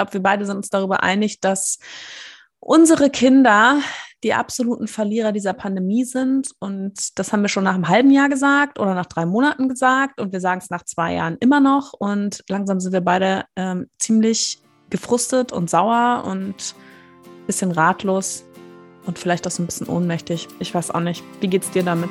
glaube, wir beide sind uns darüber einig, dass unsere Kinder die absoluten Verlierer dieser Pandemie sind. Und das haben wir schon nach einem halben Jahr gesagt oder nach drei Monaten gesagt. Und wir sagen es nach zwei Jahren immer noch. Und langsam sind wir beide ähm, ziemlich gefrustet und sauer und ein bisschen ratlos und vielleicht auch so ein bisschen ohnmächtig. Ich weiß auch nicht. Wie geht's dir damit?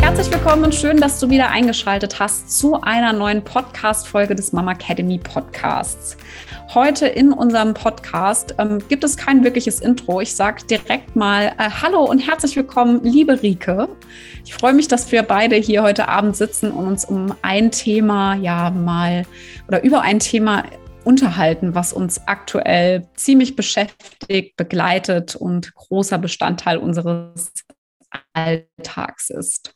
Herzlich willkommen und schön, dass du wieder eingeschaltet hast zu einer neuen Podcast-Folge des Mama Academy Podcasts. Heute in unserem Podcast ähm, gibt es kein wirkliches Intro. Ich sage direkt mal äh, Hallo und herzlich willkommen, liebe Rike. Ich freue mich, dass wir beide hier heute Abend sitzen und uns um ein Thema, ja, mal oder über ein Thema unterhalten, was uns aktuell ziemlich beschäftigt, begleitet und großer Bestandteil unseres Alltags ist.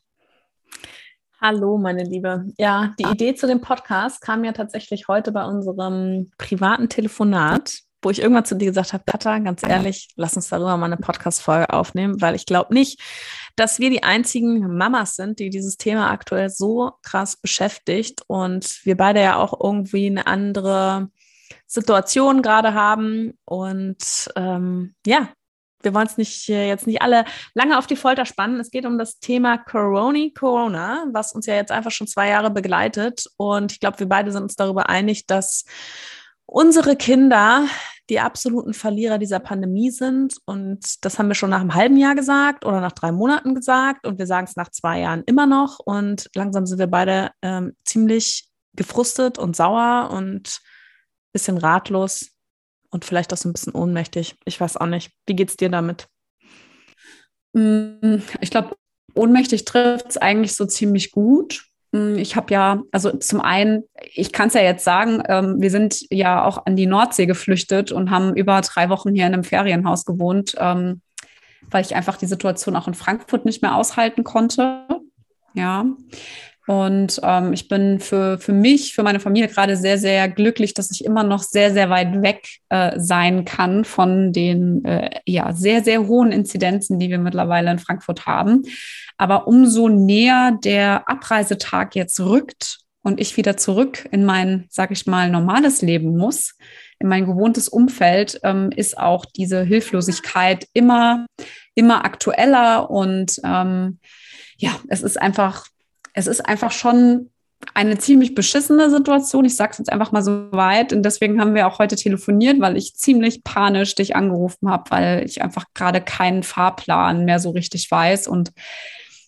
Hallo, meine Liebe. Ja, die Idee zu dem Podcast kam ja tatsächlich heute bei unserem privaten Telefonat, wo ich irgendwann zu dir gesagt habe, Katha, ganz ehrlich, lass uns darüber mal eine Podcast-Folge aufnehmen, weil ich glaube nicht, dass wir die einzigen Mamas sind, die dieses Thema aktuell so krass beschäftigt und wir beide ja auch irgendwie eine andere Situation gerade haben. Und ähm, ja, wir wollen es nicht äh, jetzt nicht alle lange auf die Folter spannen. Es geht um das Thema Corona, Corona, was uns ja jetzt einfach schon zwei Jahre begleitet. Und ich glaube, wir beide sind uns darüber einig, dass unsere Kinder die absoluten Verlierer dieser Pandemie sind. Und das haben wir schon nach einem halben Jahr gesagt oder nach drei Monaten gesagt. Und wir sagen es nach zwei Jahren immer noch. Und langsam sind wir beide ähm, ziemlich gefrustet und sauer und ein bisschen ratlos, und vielleicht auch so ein bisschen ohnmächtig. Ich weiß auch nicht. Wie geht es dir damit? Mm, ich glaube, ohnmächtig trifft es eigentlich so ziemlich gut. Mm, ich habe ja, also zum einen, ich kann es ja jetzt sagen, ähm, wir sind ja auch an die Nordsee geflüchtet und haben über drei Wochen hier in einem Ferienhaus gewohnt, ähm, weil ich einfach die Situation auch in Frankfurt nicht mehr aushalten konnte. Ja. Und ähm, ich bin für, für mich, für meine Familie gerade sehr, sehr glücklich, dass ich immer noch sehr, sehr weit weg äh, sein kann von den äh, ja, sehr, sehr hohen Inzidenzen, die wir mittlerweile in Frankfurt haben. Aber umso näher der Abreisetag jetzt rückt und ich wieder zurück in mein, sag ich mal, normales Leben muss, in mein gewohntes Umfeld, ähm, ist auch diese Hilflosigkeit immer, immer aktueller und ähm, ja, es ist einfach es ist einfach schon eine ziemlich beschissene Situation. Ich sage es jetzt einfach mal so weit. Und deswegen haben wir auch heute telefoniert, weil ich ziemlich panisch dich angerufen habe, weil ich einfach gerade keinen Fahrplan mehr so richtig weiß. Und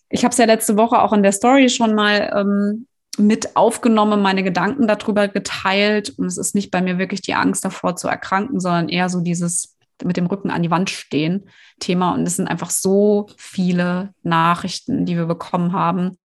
ich habe es ja letzte Woche auch in der Story schon mal ähm, mit aufgenommen, meine Gedanken darüber geteilt. Und es ist nicht bei mir wirklich die Angst davor zu erkranken, sondern eher so dieses mit dem Rücken an die Wand stehen Thema. Und es sind einfach so viele Nachrichten, die wir bekommen haben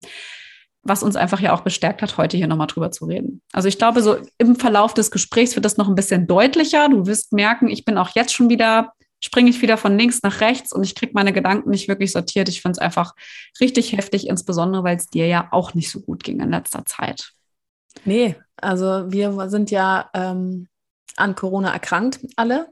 was uns einfach ja auch bestärkt hat, heute hier nochmal drüber zu reden. Also ich glaube, so im Verlauf des Gesprächs wird das noch ein bisschen deutlicher. Du wirst merken, ich bin auch jetzt schon wieder, springe ich wieder von links nach rechts und ich kriege meine Gedanken nicht wirklich sortiert. Ich finde es einfach richtig heftig, insbesondere weil es dir ja auch nicht so gut ging in letzter Zeit. Nee, also wir sind ja ähm, an Corona erkrankt, alle.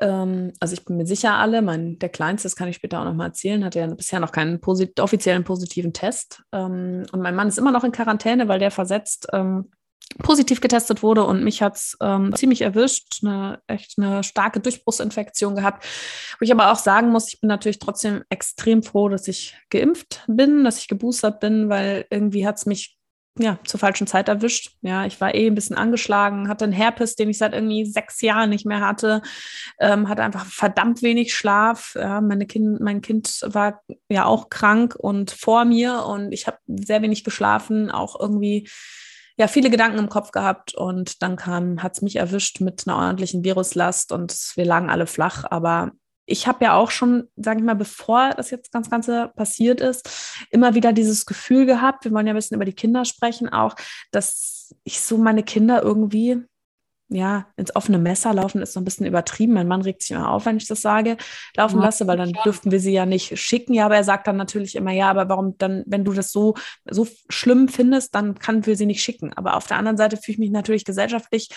Ähm, also ich bin mir sicher alle, mein, der Kleinste, das kann ich später auch nochmal erzählen, hat ja bisher noch keinen posit offiziellen positiven Test. Ähm, und mein Mann ist immer noch in Quarantäne, weil der versetzt ähm, positiv getestet wurde und mich hat es ähm, ziemlich erwischt, eine echt eine starke Durchbruchsinfektion gehabt. Wo ich aber auch sagen muss, ich bin natürlich trotzdem extrem froh, dass ich geimpft bin, dass ich geboostert bin, weil irgendwie hat es mich ja, zur falschen Zeit erwischt. Ja, ich war eh ein bisschen angeschlagen, hatte einen Herpes, den ich seit irgendwie sechs Jahren nicht mehr hatte, ähm, hatte einfach verdammt wenig Schlaf. Ja, meine kind, mein Kind war ja auch krank und vor mir und ich habe sehr wenig geschlafen, auch irgendwie ja, viele Gedanken im Kopf gehabt und dann kam, hat es mich erwischt mit einer ordentlichen Viruslast und wir lagen alle flach, aber ich habe ja auch schon, sage ich mal, bevor das jetzt ganz Ganze passiert ist, immer wieder dieses Gefühl gehabt, wir wollen ja ein bisschen über die Kinder sprechen, auch, dass ich so meine Kinder irgendwie ja, ins offene Messer laufen ist so ein bisschen übertrieben. Mein Mann regt sich immer auf, wenn ich das sage, laufen ja, lasse, weil dann dürften wir sie ja nicht schicken. Ja, aber er sagt dann natürlich immer, ja, aber warum dann, wenn du das so, so schlimm findest, dann kann wir sie nicht schicken. Aber auf der anderen Seite fühle ich mich natürlich gesellschaftlich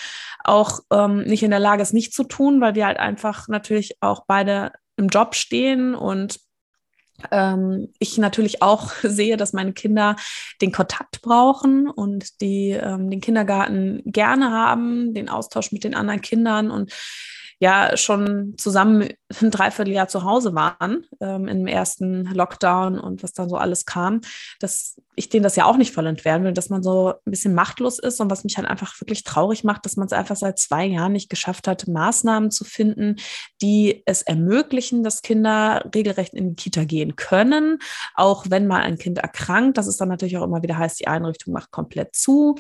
auch ähm, nicht in der Lage, es nicht zu tun, weil wir halt einfach natürlich auch beide im Job stehen und ähm, ich natürlich auch sehe, dass meine Kinder den Kontakt brauchen und die ähm, den Kindergarten gerne haben, den Austausch mit den anderen Kindern. Und ja schon zusammen ein Dreivierteljahr zu Hause waren ähm, im ersten Lockdown und was dann so alles kam, dass ich denen das ja auch nicht voll entwehren will, dass man so ein bisschen machtlos ist und was mich halt einfach wirklich traurig macht, dass man es einfach seit zwei Jahren nicht geschafft hat, Maßnahmen zu finden, die es ermöglichen, dass Kinder regelrecht in die Kita gehen können, auch wenn mal ein Kind erkrankt. Das ist dann natürlich auch immer wieder heißt, die Einrichtung macht komplett zu.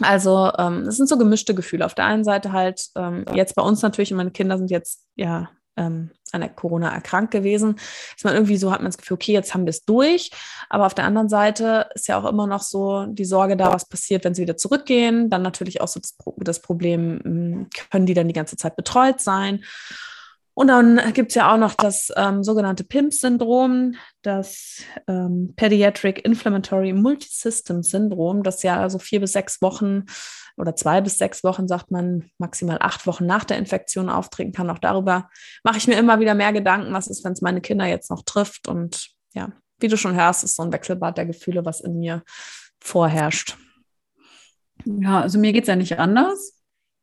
Also ähm, es sind so gemischte Gefühle. Auf der einen Seite halt ähm, jetzt bei uns natürlich, meine Kinder sind jetzt ja ähm, an der Corona erkrankt gewesen, ist man irgendwie so, hat man das Gefühl, okay, jetzt haben wir es durch. Aber auf der anderen Seite ist ja auch immer noch so die Sorge da, was passiert, wenn sie wieder zurückgehen. Dann natürlich auch so das, das Problem, können die dann die ganze Zeit betreut sein? Und dann gibt es ja auch noch das ähm, sogenannte PIMS-Syndrom, das ähm, Pediatric Inflammatory Multisystem Syndrom, das ja also vier bis sechs Wochen oder zwei bis sechs Wochen, sagt man, maximal acht Wochen nach der Infektion auftreten kann. Auch darüber mache ich mir immer wieder mehr Gedanken, was ist, wenn es meine Kinder jetzt noch trifft. Und ja, wie du schon hörst, ist so ein Wechselbad der Gefühle, was in mir vorherrscht. Ja, also mir geht es ja nicht anders.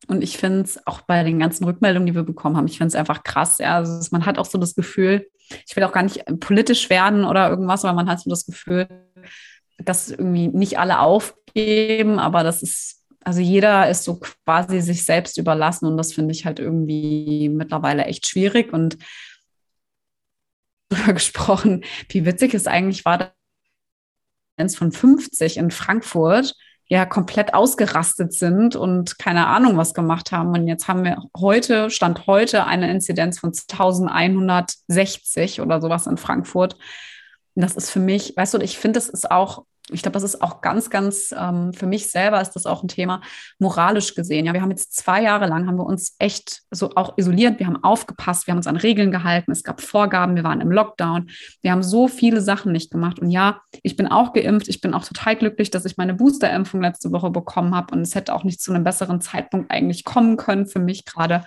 Und ich finde es auch bei den ganzen Rückmeldungen, die wir bekommen haben, ich finde es einfach krass. Ja. Also man hat auch so das Gefühl, ich will auch gar nicht politisch werden oder irgendwas, aber man hat so das Gefühl, dass irgendwie nicht alle aufgeben, aber das ist, also jeder ist so quasi sich selbst überlassen und das finde ich halt irgendwie mittlerweile echt schwierig und darüber gesprochen, wie witzig es eigentlich war, von 50 in Frankfurt ja komplett ausgerastet sind und keine Ahnung was gemacht haben. Und jetzt haben wir heute, Stand heute, eine Inzidenz von 1160 oder sowas in Frankfurt. Und das ist für mich, weißt du, ich finde, das ist auch ich glaube, das ist auch ganz, ganz, ähm, für mich selber ist das auch ein Thema, moralisch gesehen. Ja, wir haben jetzt zwei Jahre lang, haben wir uns echt so auch isoliert, wir haben aufgepasst, wir haben uns an Regeln gehalten, es gab Vorgaben, wir waren im Lockdown, wir haben so viele Sachen nicht gemacht. Und ja, ich bin auch geimpft, ich bin auch total glücklich, dass ich meine Boosterimpfung letzte Woche bekommen habe und es hätte auch nicht zu einem besseren Zeitpunkt eigentlich kommen können für mich gerade.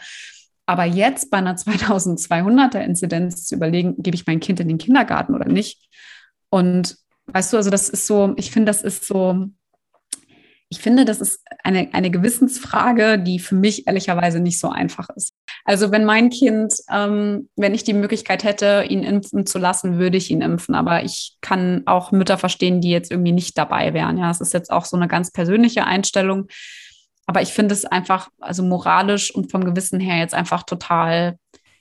Aber jetzt bei einer 2200er Inzidenz zu überlegen, gebe ich mein Kind in den Kindergarten oder nicht? Und Weißt du, also das ist so, ich finde, das ist so, ich finde, das ist eine, eine Gewissensfrage, die für mich ehrlicherweise nicht so einfach ist. Also wenn mein Kind, ähm, wenn ich die Möglichkeit hätte, ihn impfen zu lassen, würde ich ihn impfen. Aber ich kann auch Mütter verstehen, die jetzt irgendwie nicht dabei wären. Ja, es ist jetzt auch so eine ganz persönliche Einstellung. Aber ich finde es einfach, also moralisch und vom Gewissen her jetzt einfach total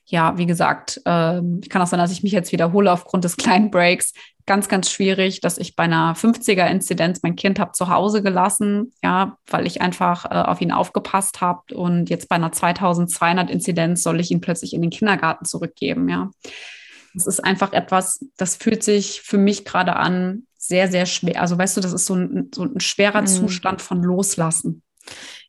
ja, wie gesagt, äh, kann auch sein, dass ich mich jetzt wiederhole aufgrund des kleinen Breaks. Ganz, ganz schwierig, dass ich bei einer 50er-Inzidenz mein Kind habe zu Hause gelassen, ja, weil ich einfach äh, auf ihn aufgepasst habe. Und jetzt bei einer 2200-Inzidenz soll ich ihn plötzlich in den Kindergarten zurückgeben, ja. Das ist einfach etwas, das fühlt sich für mich gerade an sehr, sehr schwer. Also weißt du, das ist so ein, so ein schwerer mhm. Zustand von Loslassen.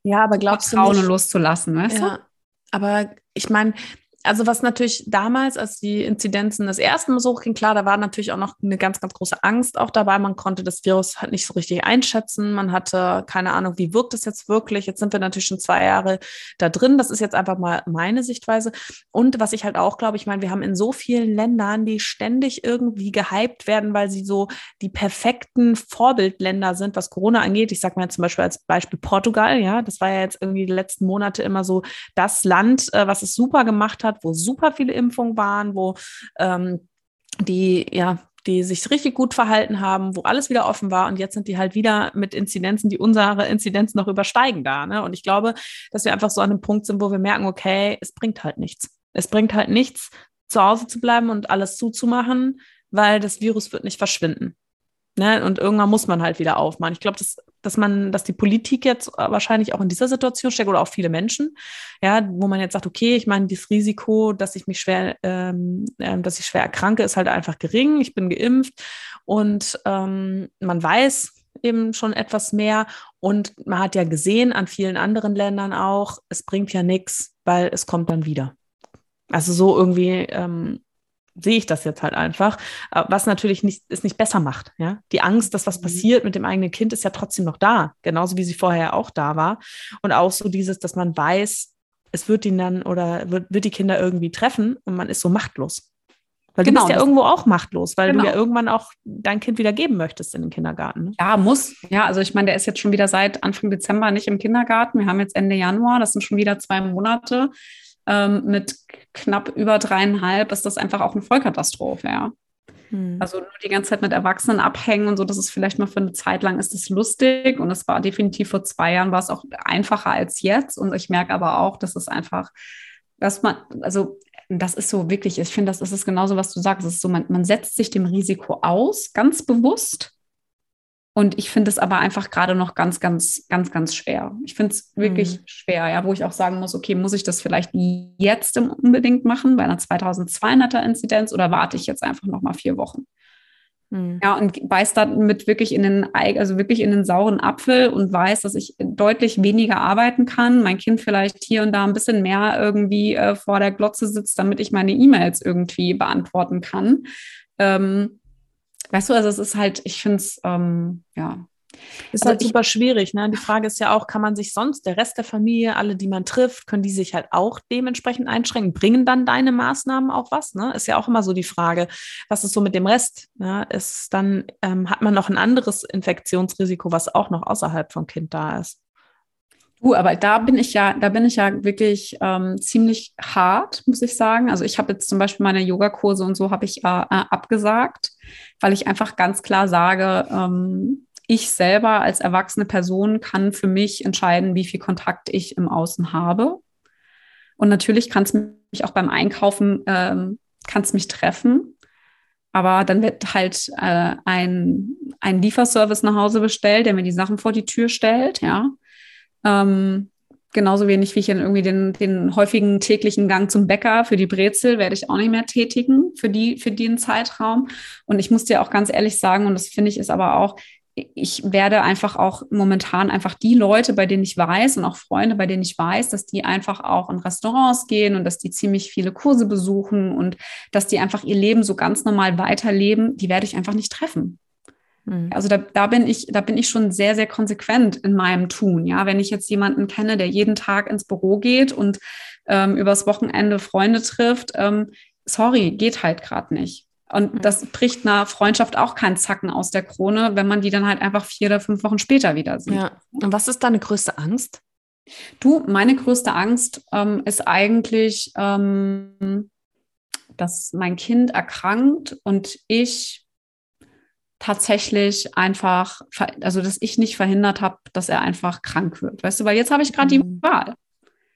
Ja, aber glaubst Vertrauen du nicht, loszulassen, weißt ja, du? Aber ich meine, also was natürlich damals, als die Inzidenzen das erste Mal so hochging, klar, da war natürlich auch noch eine ganz, ganz große Angst auch dabei. Man konnte das Virus halt nicht so richtig einschätzen. Man hatte keine Ahnung, wie wirkt es jetzt wirklich. Jetzt sind wir natürlich schon zwei Jahre da drin. Das ist jetzt einfach mal meine Sichtweise. Und was ich halt auch glaube, ich meine, wir haben in so vielen Ländern, die ständig irgendwie gehypt werden, weil sie so die perfekten Vorbildländer sind, was Corona angeht. Ich sage mal zum Beispiel als Beispiel Portugal, ja, das war ja jetzt irgendwie die letzten Monate immer so das Land, äh, was es super gemacht hat hat, wo super viele Impfungen waren, wo ähm, die, ja, die sich richtig gut verhalten haben, wo alles wieder offen war und jetzt sind die halt wieder mit Inzidenzen, die unsere Inzidenzen noch übersteigen da. Ne? Und ich glaube, dass wir einfach so an einem Punkt sind, wo wir merken, okay, es bringt halt nichts. Es bringt halt nichts, zu Hause zu bleiben und alles zuzumachen, weil das Virus wird nicht verschwinden. Ne? Und irgendwann muss man halt wieder aufmachen. Ich glaube, das dass man, dass die Politik jetzt wahrscheinlich auch in dieser Situation steckt oder auch viele Menschen, ja, wo man jetzt sagt, okay, ich meine, das Risiko, dass ich mich schwer, ähm, äh, dass ich schwer erkranke, ist halt einfach gering. Ich bin geimpft und ähm, man weiß eben schon etwas mehr und man hat ja gesehen an vielen anderen Ländern auch, es bringt ja nichts, weil es kommt dann wieder. Also so irgendwie ähm, sehe ich das jetzt halt einfach, äh, was natürlich nicht, es nicht besser macht. Ja? Die Angst, dass was mhm. passiert mit dem eigenen Kind, ist ja trotzdem noch da, genauso wie sie vorher auch da war. Und auch so dieses, dass man weiß, es wird ihn dann oder wird, wird die Kinder irgendwie treffen und man ist so machtlos. Weil genau, du bist ja irgendwo auch machtlos, weil genau. du ja irgendwann auch dein Kind wieder geben möchtest in den Kindergarten. Ne? Ja, muss. Ja, also ich meine, der ist jetzt schon wieder seit Anfang Dezember nicht im Kindergarten. Wir haben jetzt Ende Januar, das sind schon wieder zwei Monate ähm, mit knapp über dreieinhalb ist das einfach auch eine Vollkatastrophe, ja. Hm. Also nur die ganze Zeit mit Erwachsenen abhängen und so, das ist vielleicht mal für eine Zeit lang ist das lustig und es war definitiv vor zwei Jahren war es auch einfacher als jetzt und ich merke aber auch, dass es einfach, dass man, also das ist so wirklich, ich finde, das ist genauso, was du sagst, es ist so, man, man setzt sich dem Risiko aus, ganz bewusst und ich finde es aber einfach gerade noch ganz, ganz, ganz, ganz schwer. Ich finde es wirklich mhm. schwer, ja, wo ich auch sagen muss, okay, muss ich das vielleicht jetzt unbedingt machen bei einer 2200er Inzidenz oder warte ich jetzt einfach noch mal vier Wochen? Mhm. Ja, und beißt damit wirklich in den, also wirklich in den sauren Apfel und weiß, dass ich deutlich weniger arbeiten kann. Mein Kind vielleicht hier und da ein bisschen mehr irgendwie äh, vor der Glotze sitzt, damit ich meine E-Mails irgendwie beantworten kann. Ähm, Weißt du, also es ist halt, ich finde es, ähm, ja. Ist also halt super schwierig. Ne? Die Frage ist ja auch, kann man sich sonst, der Rest der Familie, alle, die man trifft, können die sich halt auch dementsprechend einschränken? Bringen dann deine Maßnahmen auch was? Ne? Ist ja auch immer so die Frage, was ist so mit dem Rest? Ne? Ist dann, ähm, hat man noch ein anderes Infektionsrisiko, was auch noch außerhalb vom Kind da ist? Du, aber da bin ich ja, da bin ich ja wirklich ähm, ziemlich hart, muss ich sagen. Also ich habe jetzt zum Beispiel meine Yogakurse und so habe ich äh, äh, abgesagt, weil ich einfach ganz klar sage, ähm, ich selber als erwachsene Person kann für mich entscheiden, wie viel Kontakt ich im Außen habe. Und natürlich kann es mich auch beim Einkaufen, ähm, kann es mich treffen. Aber dann wird halt äh, ein, ein Lieferservice nach Hause bestellt, der mir die Sachen vor die Tür stellt, ja. Ähm, genauso wenig wie ich dann irgendwie den, den häufigen täglichen Gang zum Bäcker für die Brezel werde ich auch nicht mehr tätigen für die, für den Zeitraum. Und ich muss dir auch ganz ehrlich sagen, und das finde ich ist aber auch, ich werde einfach auch momentan einfach die Leute, bei denen ich weiß und auch Freunde, bei denen ich weiß, dass die einfach auch in Restaurants gehen und dass die ziemlich viele Kurse besuchen und dass die einfach ihr Leben so ganz normal weiterleben, die werde ich einfach nicht treffen. Mhm. Also da, da bin ich, da bin ich schon sehr, sehr konsequent in meinem Tun. Ja, wenn ich jetzt jemanden kenne, der jeden Tag ins Büro geht und ähm, übers Wochenende Freunde trifft, ähm, sorry, geht halt gerade nicht. Und mhm. das bricht einer Freundschaft auch keinen Zacken aus der Krone, wenn man die dann halt einfach vier oder fünf Wochen später wieder sieht. Ja. Und was ist deine größte Angst? Du, meine größte Angst ähm, ist eigentlich, ähm, dass mein Kind erkrankt und ich tatsächlich einfach, also dass ich nicht verhindert habe, dass er einfach krank wird. Weißt du, weil jetzt habe ich gerade mhm. die Wahl.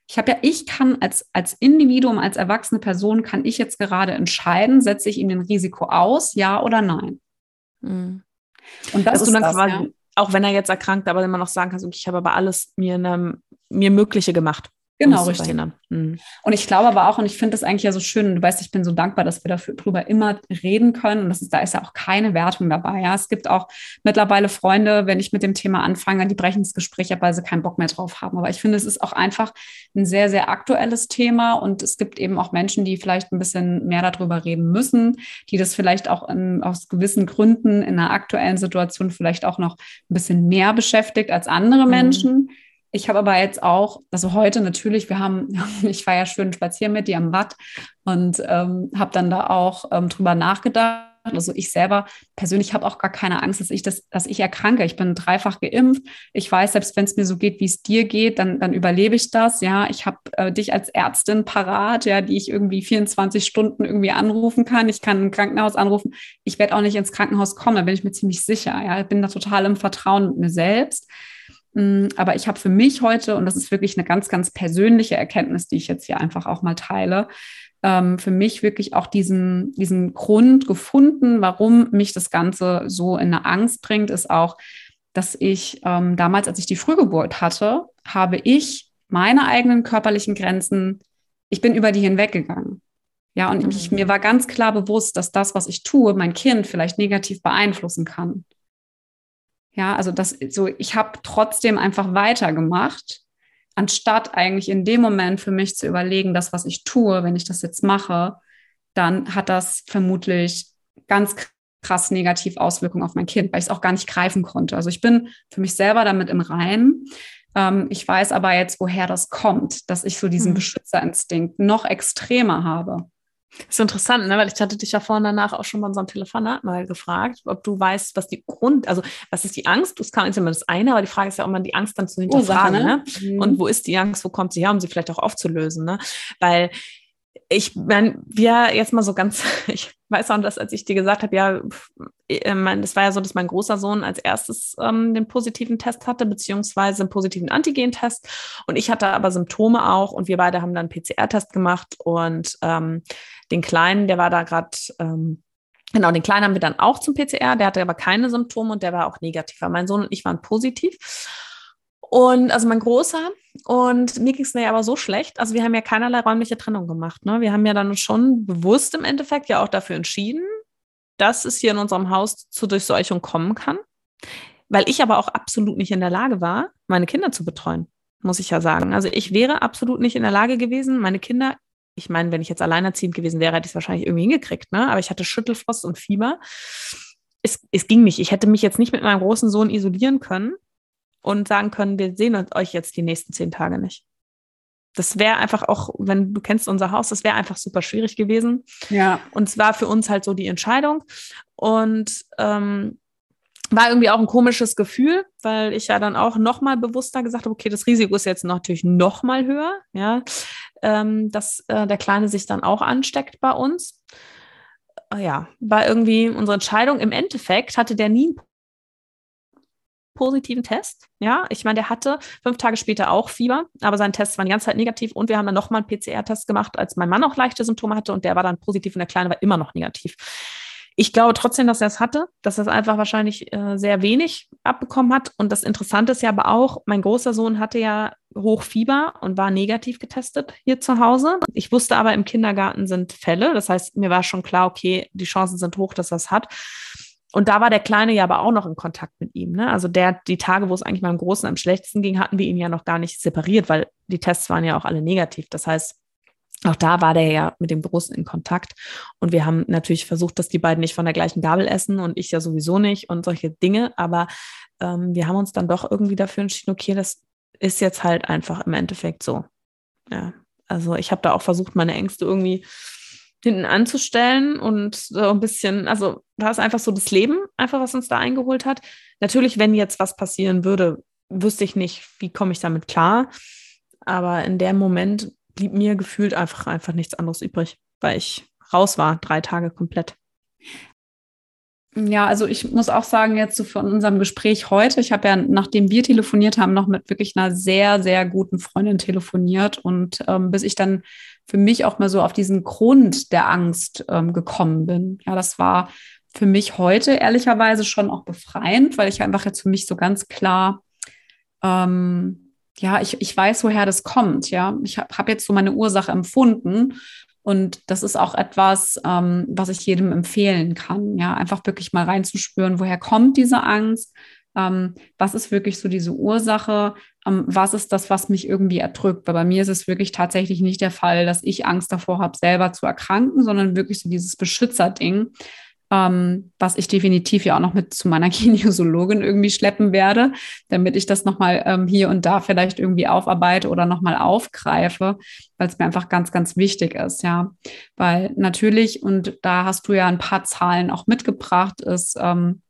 Ich habe ja, ich kann als, als Individuum, als erwachsene Person, kann ich jetzt gerade entscheiden, setze ich ihm den Risiko aus, ja oder nein. Mhm. Und das Dass ist dann das, quasi, ja. auch wenn er jetzt erkrankt, aber immer noch sagen kannst, ich habe aber alles mir, eine, mir Mögliche gemacht. Genau, richtig. Mhm. Und ich glaube aber auch, und ich finde das eigentlich ja so schön, du weißt, ich bin so dankbar, dass wir darüber immer reden können. Und das ist, da ist ja auch keine Wertung dabei. Ja, es gibt auch mittlerweile Freunde, wenn ich mit dem Thema anfange, die brechen das Gespräch ab, weil sie keinen Bock mehr drauf haben. Aber ich finde, es ist auch einfach ein sehr, sehr aktuelles Thema. Und es gibt eben auch Menschen, die vielleicht ein bisschen mehr darüber reden müssen, die das vielleicht auch in, aus gewissen Gründen in einer aktuellen Situation vielleicht auch noch ein bisschen mehr beschäftigt als andere mhm. Menschen. Ich habe aber jetzt auch, also heute natürlich, wir haben, ich war ja schön spazieren mit dir am Watt und ähm, habe dann da auch ähm, drüber nachgedacht. Also ich selber persönlich habe auch gar keine Angst, dass ich das, dass ich erkranke. Ich bin dreifach geimpft. Ich weiß, selbst wenn es mir so geht, wie es dir geht, dann, dann überlebe ich das. Ja, ich habe äh, dich als Ärztin parat, ja, die ich irgendwie 24 Stunden irgendwie anrufen kann. Ich kann ein Krankenhaus anrufen. Ich werde auch nicht ins Krankenhaus kommen, da bin ich mir ziemlich sicher. Ja, ich bin da total im Vertrauen mit mir selbst. Mm, aber ich habe für mich heute, und das ist wirklich eine ganz, ganz persönliche Erkenntnis, die ich jetzt hier einfach auch mal teile, ähm, für mich wirklich auch diesen, diesen Grund gefunden, warum mich das Ganze so in eine Angst bringt, ist auch, dass ich ähm, damals, als ich die Frühgeburt hatte, habe ich meine eigenen körperlichen Grenzen, ich bin über die hinweggegangen. Ja, und mhm. ich, mir war ganz klar bewusst, dass das, was ich tue, mein Kind vielleicht negativ beeinflussen kann. Ja, also das so, ich habe trotzdem einfach weitergemacht, anstatt eigentlich in dem Moment für mich zu überlegen, das, was ich tue, wenn ich das jetzt mache, dann hat das vermutlich ganz krass negativ Auswirkungen auf mein Kind, weil ich es auch gar nicht greifen konnte. Also ich bin für mich selber damit im Reinen. Ähm, ich weiß aber jetzt, woher das kommt, dass ich so diesen mhm. Beschützerinstinkt noch extremer habe. Das ist interessant, ne? weil ich hatte dich ja vorhin danach auch schon bei unserem Telefonat mal gefragt, ob du weißt, was die Grund, also was ist die Angst? Das kann immer das eine, aber die Frage ist ja, ob man die Angst dann zu hinterfragen, Ursache, ne? Mhm. Und wo ist die Angst, wo kommt sie her, um sie vielleicht auch aufzulösen, ne? Weil ich meine, wir jetzt mal so ganz, ich weiß auch, dass als ich dir gesagt habe, ja, äh, mein, das war ja so, dass mein großer Sohn als erstes ähm, den positiven Test hatte, beziehungsweise einen positiven Antigen-Test. Und ich hatte aber Symptome auch und wir beide haben dann einen PCR-Test gemacht und ähm, den Kleinen, der war da gerade, ähm, genau, den Kleinen haben wir dann auch zum PCR, der hatte aber keine Symptome und der war auch negativ. Aber mein Sohn und ich waren positiv. Und also mein Großer, und mir ging es ja aber so schlecht. Also wir haben ja keinerlei räumliche Trennung gemacht. Ne? Wir haben ja dann schon bewusst im Endeffekt ja auch dafür entschieden, dass es hier in unserem Haus zur Durchseuchung kommen kann. Weil ich aber auch absolut nicht in der Lage war, meine Kinder zu betreuen, muss ich ja sagen. Also ich wäre absolut nicht in der Lage gewesen, meine Kinder, ich meine, wenn ich jetzt alleinerziehend gewesen wäre, hätte ich es wahrscheinlich irgendwie hingekriegt, ne? Aber ich hatte Schüttelfrost und Fieber. Es, es ging nicht. Ich hätte mich jetzt nicht mit meinem großen Sohn isolieren können und sagen können, wir sehen euch jetzt die nächsten zehn Tage nicht. Das wäre einfach auch, wenn du kennst unser Haus, das wäre einfach super schwierig gewesen. Ja. Und es war für uns halt so die Entscheidung. Und ähm, war irgendwie auch ein komisches Gefühl, weil ich ja dann auch nochmal bewusster gesagt habe, okay, das Risiko ist jetzt natürlich nochmal höher, ja, ähm, dass äh, der Kleine sich dann auch ansteckt bei uns. Äh, ja, war irgendwie unsere Entscheidung. Im Endeffekt hatte der nie einen positiven Test. Ja, ich meine, der hatte fünf Tage später auch Fieber, aber sein Test war die ganze Zeit negativ und wir haben dann nochmal einen PCR-Test gemacht, als mein Mann auch leichte Symptome hatte und der war dann positiv und der Kleine war immer noch negativ. Ich glaube trotzdem, dass er es hatte, dass er es einfach wahrscheinlich äh, sehr wenig abbekommen hat. Und das Interessante ist ja aber auch, mein großer Sohn hatte ja Hochfieber und war negativ getestet hier zu Hause. Ich wusste aber, im Kindergarten sind Fälle. Das heißt, mir war schon klar, okay, die Chancen sind hoch, dass er es hat. Und da war der Kleine ja aber auch noch in Kontakt mit ihm. Ne? Also der, die Tage, wo es eigentlich meinem Großen am schlechtesten ging, hatten wir ihn ja noch gar nicht separiert, weil die Tests waren ja auch alle negativ. Das heißt, auch da war der ja mit dem Großen in Kontakt. Und wir haben natürlich versucht, dass die beiden nicht von der gleichen Gabel essen und ich ja sowieso nicht und solche Dinge. Aber ähm, wir haben uns dann doch irgendwie dafür entschieden, okay, das ist jetzt halt einfach im Endeffekt so. Ja, also ich habe da auch versucht, meine Ängste irgendwie hinten anzustellen und so ein bisschen, also da ist einfach so das Leben, einfach was uns da eingeholt hat. Natürlich, wenn jetzt was passieren würde, wüsste ich nicht, wie komme ich damit klar. Aber in dem Moment blieb mir gefühlt einfach, einfach nichts anderes übrig, weil ich raus war, drei Tage komplett. Ja, also ich muss auch sagen, jetzt so von unserem Gespräch heute, ich habe ja, nachdem wir telefoniert haben, noch mit wirklich einer sehr, sehr guten Freundin telefoniert und ähm, bis ich dann für mich auch mal so auf diesen Grund der Angst ähm, gekommen bin. Ja, das war für mich heute ehrlicherweise schon auch befreiend, weil ich einfach jetzt für mich so ganz klar, ähm, ja, ich, ich weiß, woher das kommt. Ja, ich habe hab jetzt so meine Ursache empfunden und das ist auch etwas, ähm, was ich jedem empfehlen kann. Ja, einfach wirklich mal reinzuspüren, woher kommt diese Angst? Ähm, was ist wirklich so diese Ursache? Ähm, was ist das, was mich irgendwie erdrückt? Weil bei mir ist es wirklich tatsächlich nicht der Fall, dass ich Angst davor habe, selber zu erkranken, sondern wirklich so dieses Beschützerding, ähm, was ich definitiv ja auch noch mit zu meiner Kinesiologin irgendwie schleppen werde, damit ich das nochmal ähm, hier und da vielleicht irgendwie aufarbeite oder nochmal aufgreife, weil es mir einfach ganz, ganz wichtig ist, ja. Weil natürlich, und da hast du ja ein paar Zahlen auch mitgebracht, ist, ähm,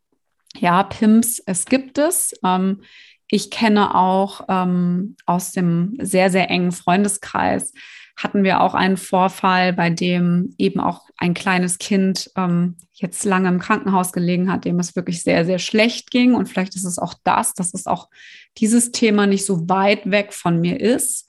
ja, PIMS, es gibt es. Ähm, ich kenne auch ähm, aus dem sehr, sehr engen Freundeskreis hatten wir auch einen Vorfall, bei dem eben auch ein kleines Kind ähm, jetzt lange im Krankenhaus gelegen hat, dem es wirklich sehr, sehr schlecht ging. Und vielleicht ist es auch das, dass es auch dieses Thema nicht so weit weg von mir ist.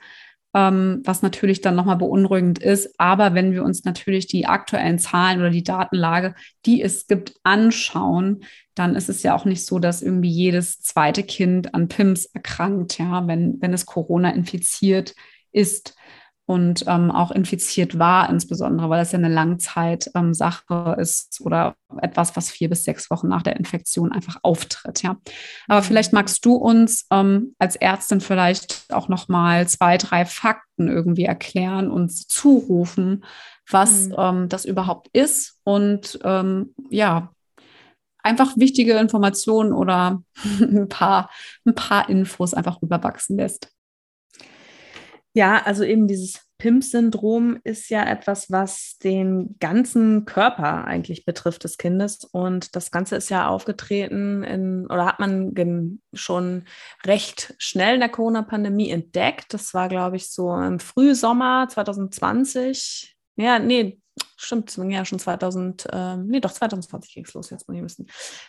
ähm, was natürlich dann nochmal beunruhigend ist. Aber wenn wir uns natürlich die aktuellen Zahlen oder die Datenlage, die es gibt, anschauen, dann ist es ja auch nicht so, dass irgendwie jedes zweite Kind an PIMS erkrankt, ja, wenn, wenn es Corona infiziert ist und ähm, auch infiziert war, insbesondere, weil das ja eine Langzeitsache ähm, ist oder etwas, was vier bis sechs Wochen nach der Infektion einfach auftritt. Ja, aber mhm. vielleicht magst du uns ähm, als Ärztin vielleicht auch noch mal zwei, drei Fakten irgendwie erklären und zurufen, was mhm. ähm, das überhaupt ist und ähm, ja einfach wichtige Informationen oder ein paar, ein paar Infos einfach rüberwachsen lässt. Ja, also eben dieses PIMS-Syndrom ist ja etwas, was den ganzen Körper eigentlich betrifft des Kindes. Und das Ganze ist ja aufgetreten in, oder hat man schon recht schnell in der Corona-Pandemie entdeckt. Das war, glaube ich, so im Frühsommer 2020. Ja, nee, stimmt, ja schon 2000, ähm, nee, doch 2020 ging es los, jetzt muss ich wissen,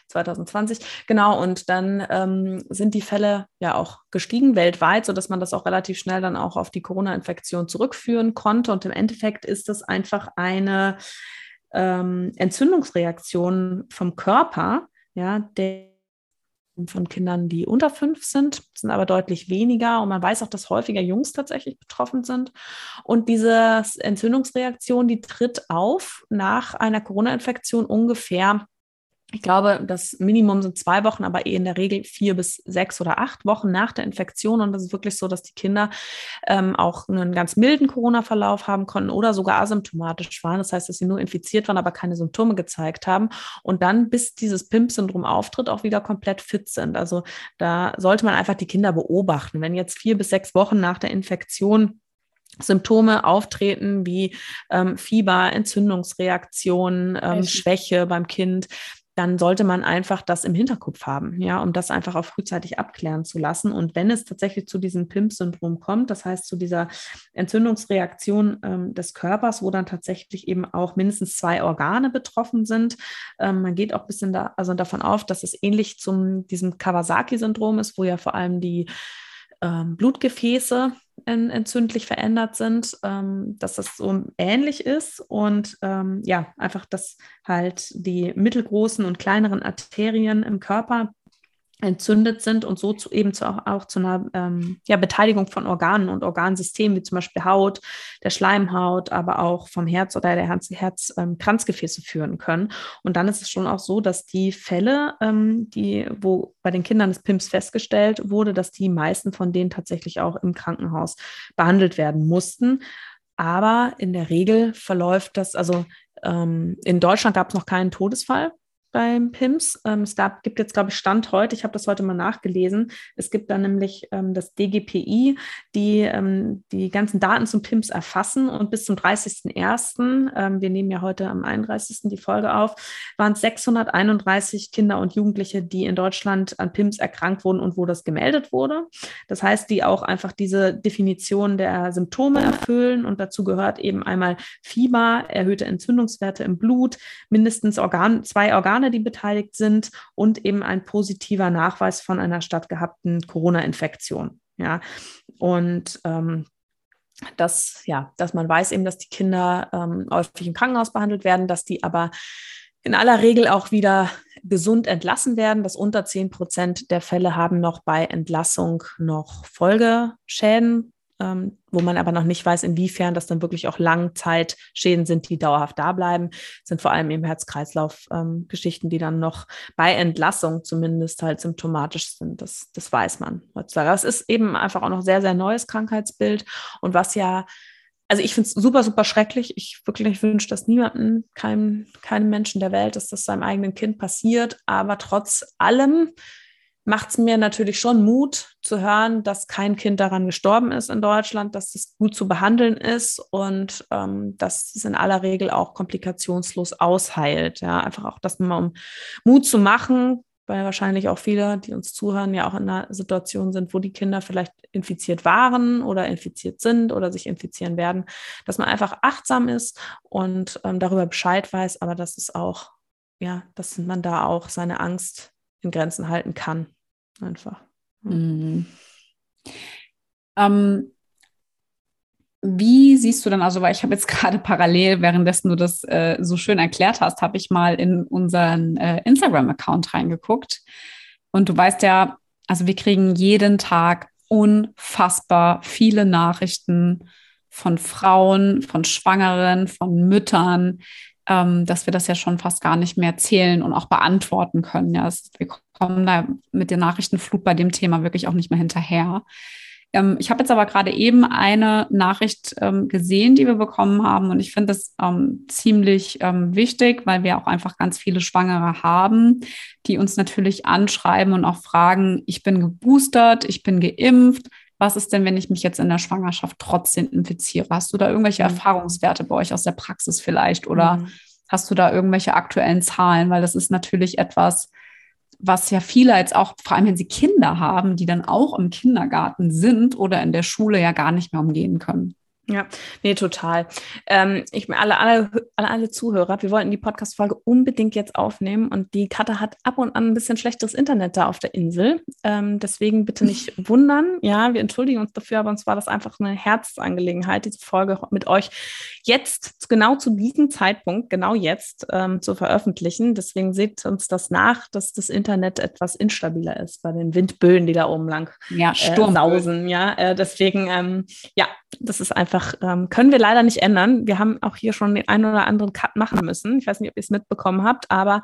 2020, genau, und dann ähm, sind die Fälle ja auch gestiegen weltweit, sodass man das auch relativ schnell dann auch auf die Corona-Infektion zurückführen konnte. Und im Endeffekt ist das einfach eine ähm, Entzündungsreaktion vom Körper, ja, der von Kindern, die unter fünf sind, sind aber deutlich weniger. Und man weiß auch, dass häufiger Jungs tatsächlich betroffen sind. Und diese Entzündungsreaktion, die tritt auf nach einer Corona-Infektion ungefähr ich glaube, das Minimum sind zwei Wochen, aber eh in der Regel vier bis sechs oder acht Wochen nach der Infektion. Und das ist wirklich so, dass die Kinder ähm, auch einen ganz milden Corona-Verlauf haben konnten oder sogar asymptomatisch waren. Das heißt, dass sie nur infiziert waren, aber keine Symptome gezeigt haben. Und dann, bis dieses PIMP-Syndrom auftritt, auch wieder komplett fit sind. Also da sollte man einfach die Kinder beobachten. Wenn jetzt vier bis sechs Wochen nach der Infektion Symptome auftreten wie ähm, Fieber, Entzündungsreaktionen, ähm, Schwäche beim Kind, dann sollte man einfach das im Hinterkopf haben, ja, um das einfach auch frühzeitig abklären zu lassen. Und wenn es tatsächlich zu diesem PIMP-Syndrom kommt, das heißt zu dieser Entzündungsreaktion ähm, des Körpers, wo dann tatsächlich eben auch mindestens zwei Organe betroffen sind, ähm, man geht auch ein bisschen da, also davon auf, dass es ähnlich zum diesem Kawasaki-Syndrom ist, wo ja vor allem die ähm, Blutgefäße entzündlich verändert sind, ähm, dass das so ähnlich ist und ähm, ja, einfach, dass halt die mittelgroßen und kleineren Arterien im Körper entzündet sind und so zu, eben zu, auch, zu einer ähm, ja, Beteiligung von Organen und Organsystemen, wie zum Beispiel Haut, der Schleimhaut, aber auch vom Herz oder der Herz-Kranzgefäße ähm, führen können. Und dann ist es schon auch so, dass die Fälle, ähm, die, wo bei den Kindern des PIMS festgestellt wurde, dass die meisten von denen tatsächlich auch im Krankenhaus behandelt werden mussten. Aber in der Regel verläuft das, also ähm, in Deutschland gab es noch keinen Todesfall beim PIMS. Ähm, es gab, gibt jetzt, glaube ich, Stand heute, ich habe das heute mal nachgelesen, es gibt da nämlich ähm, das DGPI, die ähm, die ganzen Daten zum PIMS erfassen und bis zum 30.01., ähm, wir nehmen ja heute am 31. die Folge auf, waren es 631 Kinder und Jugendliche, die in Deutschland an PIMS erkrankt wurden und wo das gemeldet wurde. Das heißt, die auch einfach diese Definition der Symptome erfüllen und dazu gehört eben einmal Fieber, erhöhte Entzündungswerte im Blut, mindestens Organ, zwei Organe Organe, die beteiligt sind und eben ein positiver Nachweis von einer stattgehabten Corona-Infektion. Ja, und ähm, dass, ja, dass man weiß eben, dass die Kinder ähm, häufig im Krankenhaus behandelt werden, dass die aber in aller Regel auch wieder gesund entlassen werden. Dass unter 10 Prozent der Fälle haben noch bei Entlassung noch Folgeschäden, ähm, wo man aber noch nicht weiß, inwiefern das dann wirklich auch Langzeitschäden sind, die dauerhaft da bleiben, sind vor allem eben Herz-Kreislauf-Geschichten, ähm, die dann noch bei Entlassung zumindest halt symptomatisch sind. Das, das weiß man heutzutage. Das ist eben einfach auch noch sehr, sehr neues Krankheitsbild und was ja also ich finde es super, super schrecklich. Ich wirklich wünsche das niemandem, keinem, keinem Menschen der Welt, dass das seinem eigenen Kind passiert. Aber trotz allem macht es mir natürlich schon Mut zu hören, dass kein Kind daran gestorben ist in Deutschland, dass es gut zu behandeln ist und ähm, dass es in aller Regel auch komplikationslos ausheilt. Ja, einfach auch das mal um Mut zu machen, weil wahrscheinlich auch viele, die uns zuhören, ja auch in einer Situation sind, wo die Kinder vielleicht infiziert waren oder infiziert sind oder sich infizieren werden, dass man einfach achtsam ist und ähm, darüber Bescheid weiß, aber dass es auch, ja, dass man da auch seine Angst in Grenzen halten kann. Einfach. Mhm. Ähm, wie siehst du dann, also, weil ich habe jetzt gerade parallel, währenddessen du das äh, so schön erklärt hast, habe ich mal in unseren äh, Instagram-Account reingeguckt. Und du weißt ja, also wir kriegen jeden Tag unfassbar viele Nachrichten von Frauen, von Schwangeren, von Müttern, ähm, dass wir das ja schon fast gar nicht mehr zählen und auch beantworten können. Ja, wir kommen da mit der Nachrichtenflut bei dem Thema wirklich auch nicht mehr hinterher. Ähm, ich habe jetzt aber gerade eben eine Nachricht ähm, gesehen, die wir bekommen haben und ich finde das ähm, ziemlich ähm, wichtig, weil wir auch einfach ganz viele Schwangere haben, die uns natürlich anschreiben und auch fragen, ich bin geboostert, ich bin geimpft, was ist denn, wenn ich mich jetzt in der Schwangerschaft trotzdem infiziere? Hast du da irgendwelche mhm. Erfahrungswerte bei euch aus der Praxis vielleicht oder mhm. hast du da irgendwelche aktuellen Zahlen? Weil das ist natürlich etwas, was ja viele jetzt auch, vor allem wenn sie Kinder haben, die dann auch im Kindergarten sind oder in der Schule ja gar nicht mehr umgehen können. Ja, nee, total. Ähm, ich alle, alle, alle, alle Zuhörer, wir wollten die Podcast-Folge unbedingt jetzt aufnehmen und die Katze hat ab und an ein bisschen schlechteres Internet da auf der Insel. Ähm, deswegen bitte nicht wundern. Ja, wir entschuldigen uns dafür, aber uns war das einfach eine Herzangelegenheit, diese Folge mit euch jetzt, genau zu diesem Zeitpunkt, genau jetzt ähm, zu veröffentlichen. Deswegen seht uns das nach, dass das Internet etwas instabiler ist bei den Windböen, die da oben lang ja, Sturm. Äh, sausen. Ja, äh, deswegen, ähm, ja, das ist einfach, ähm, können wir leider nicht ändern. Wir haben auch hier schon den einen oder anderen Cut machen müssen. Ich weiß nicht, ob ihr es mitbekommen habt, aber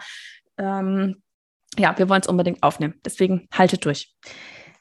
ähm, ja, wir wollen es unbedingt aufnehmen. Deswegen haltet durch.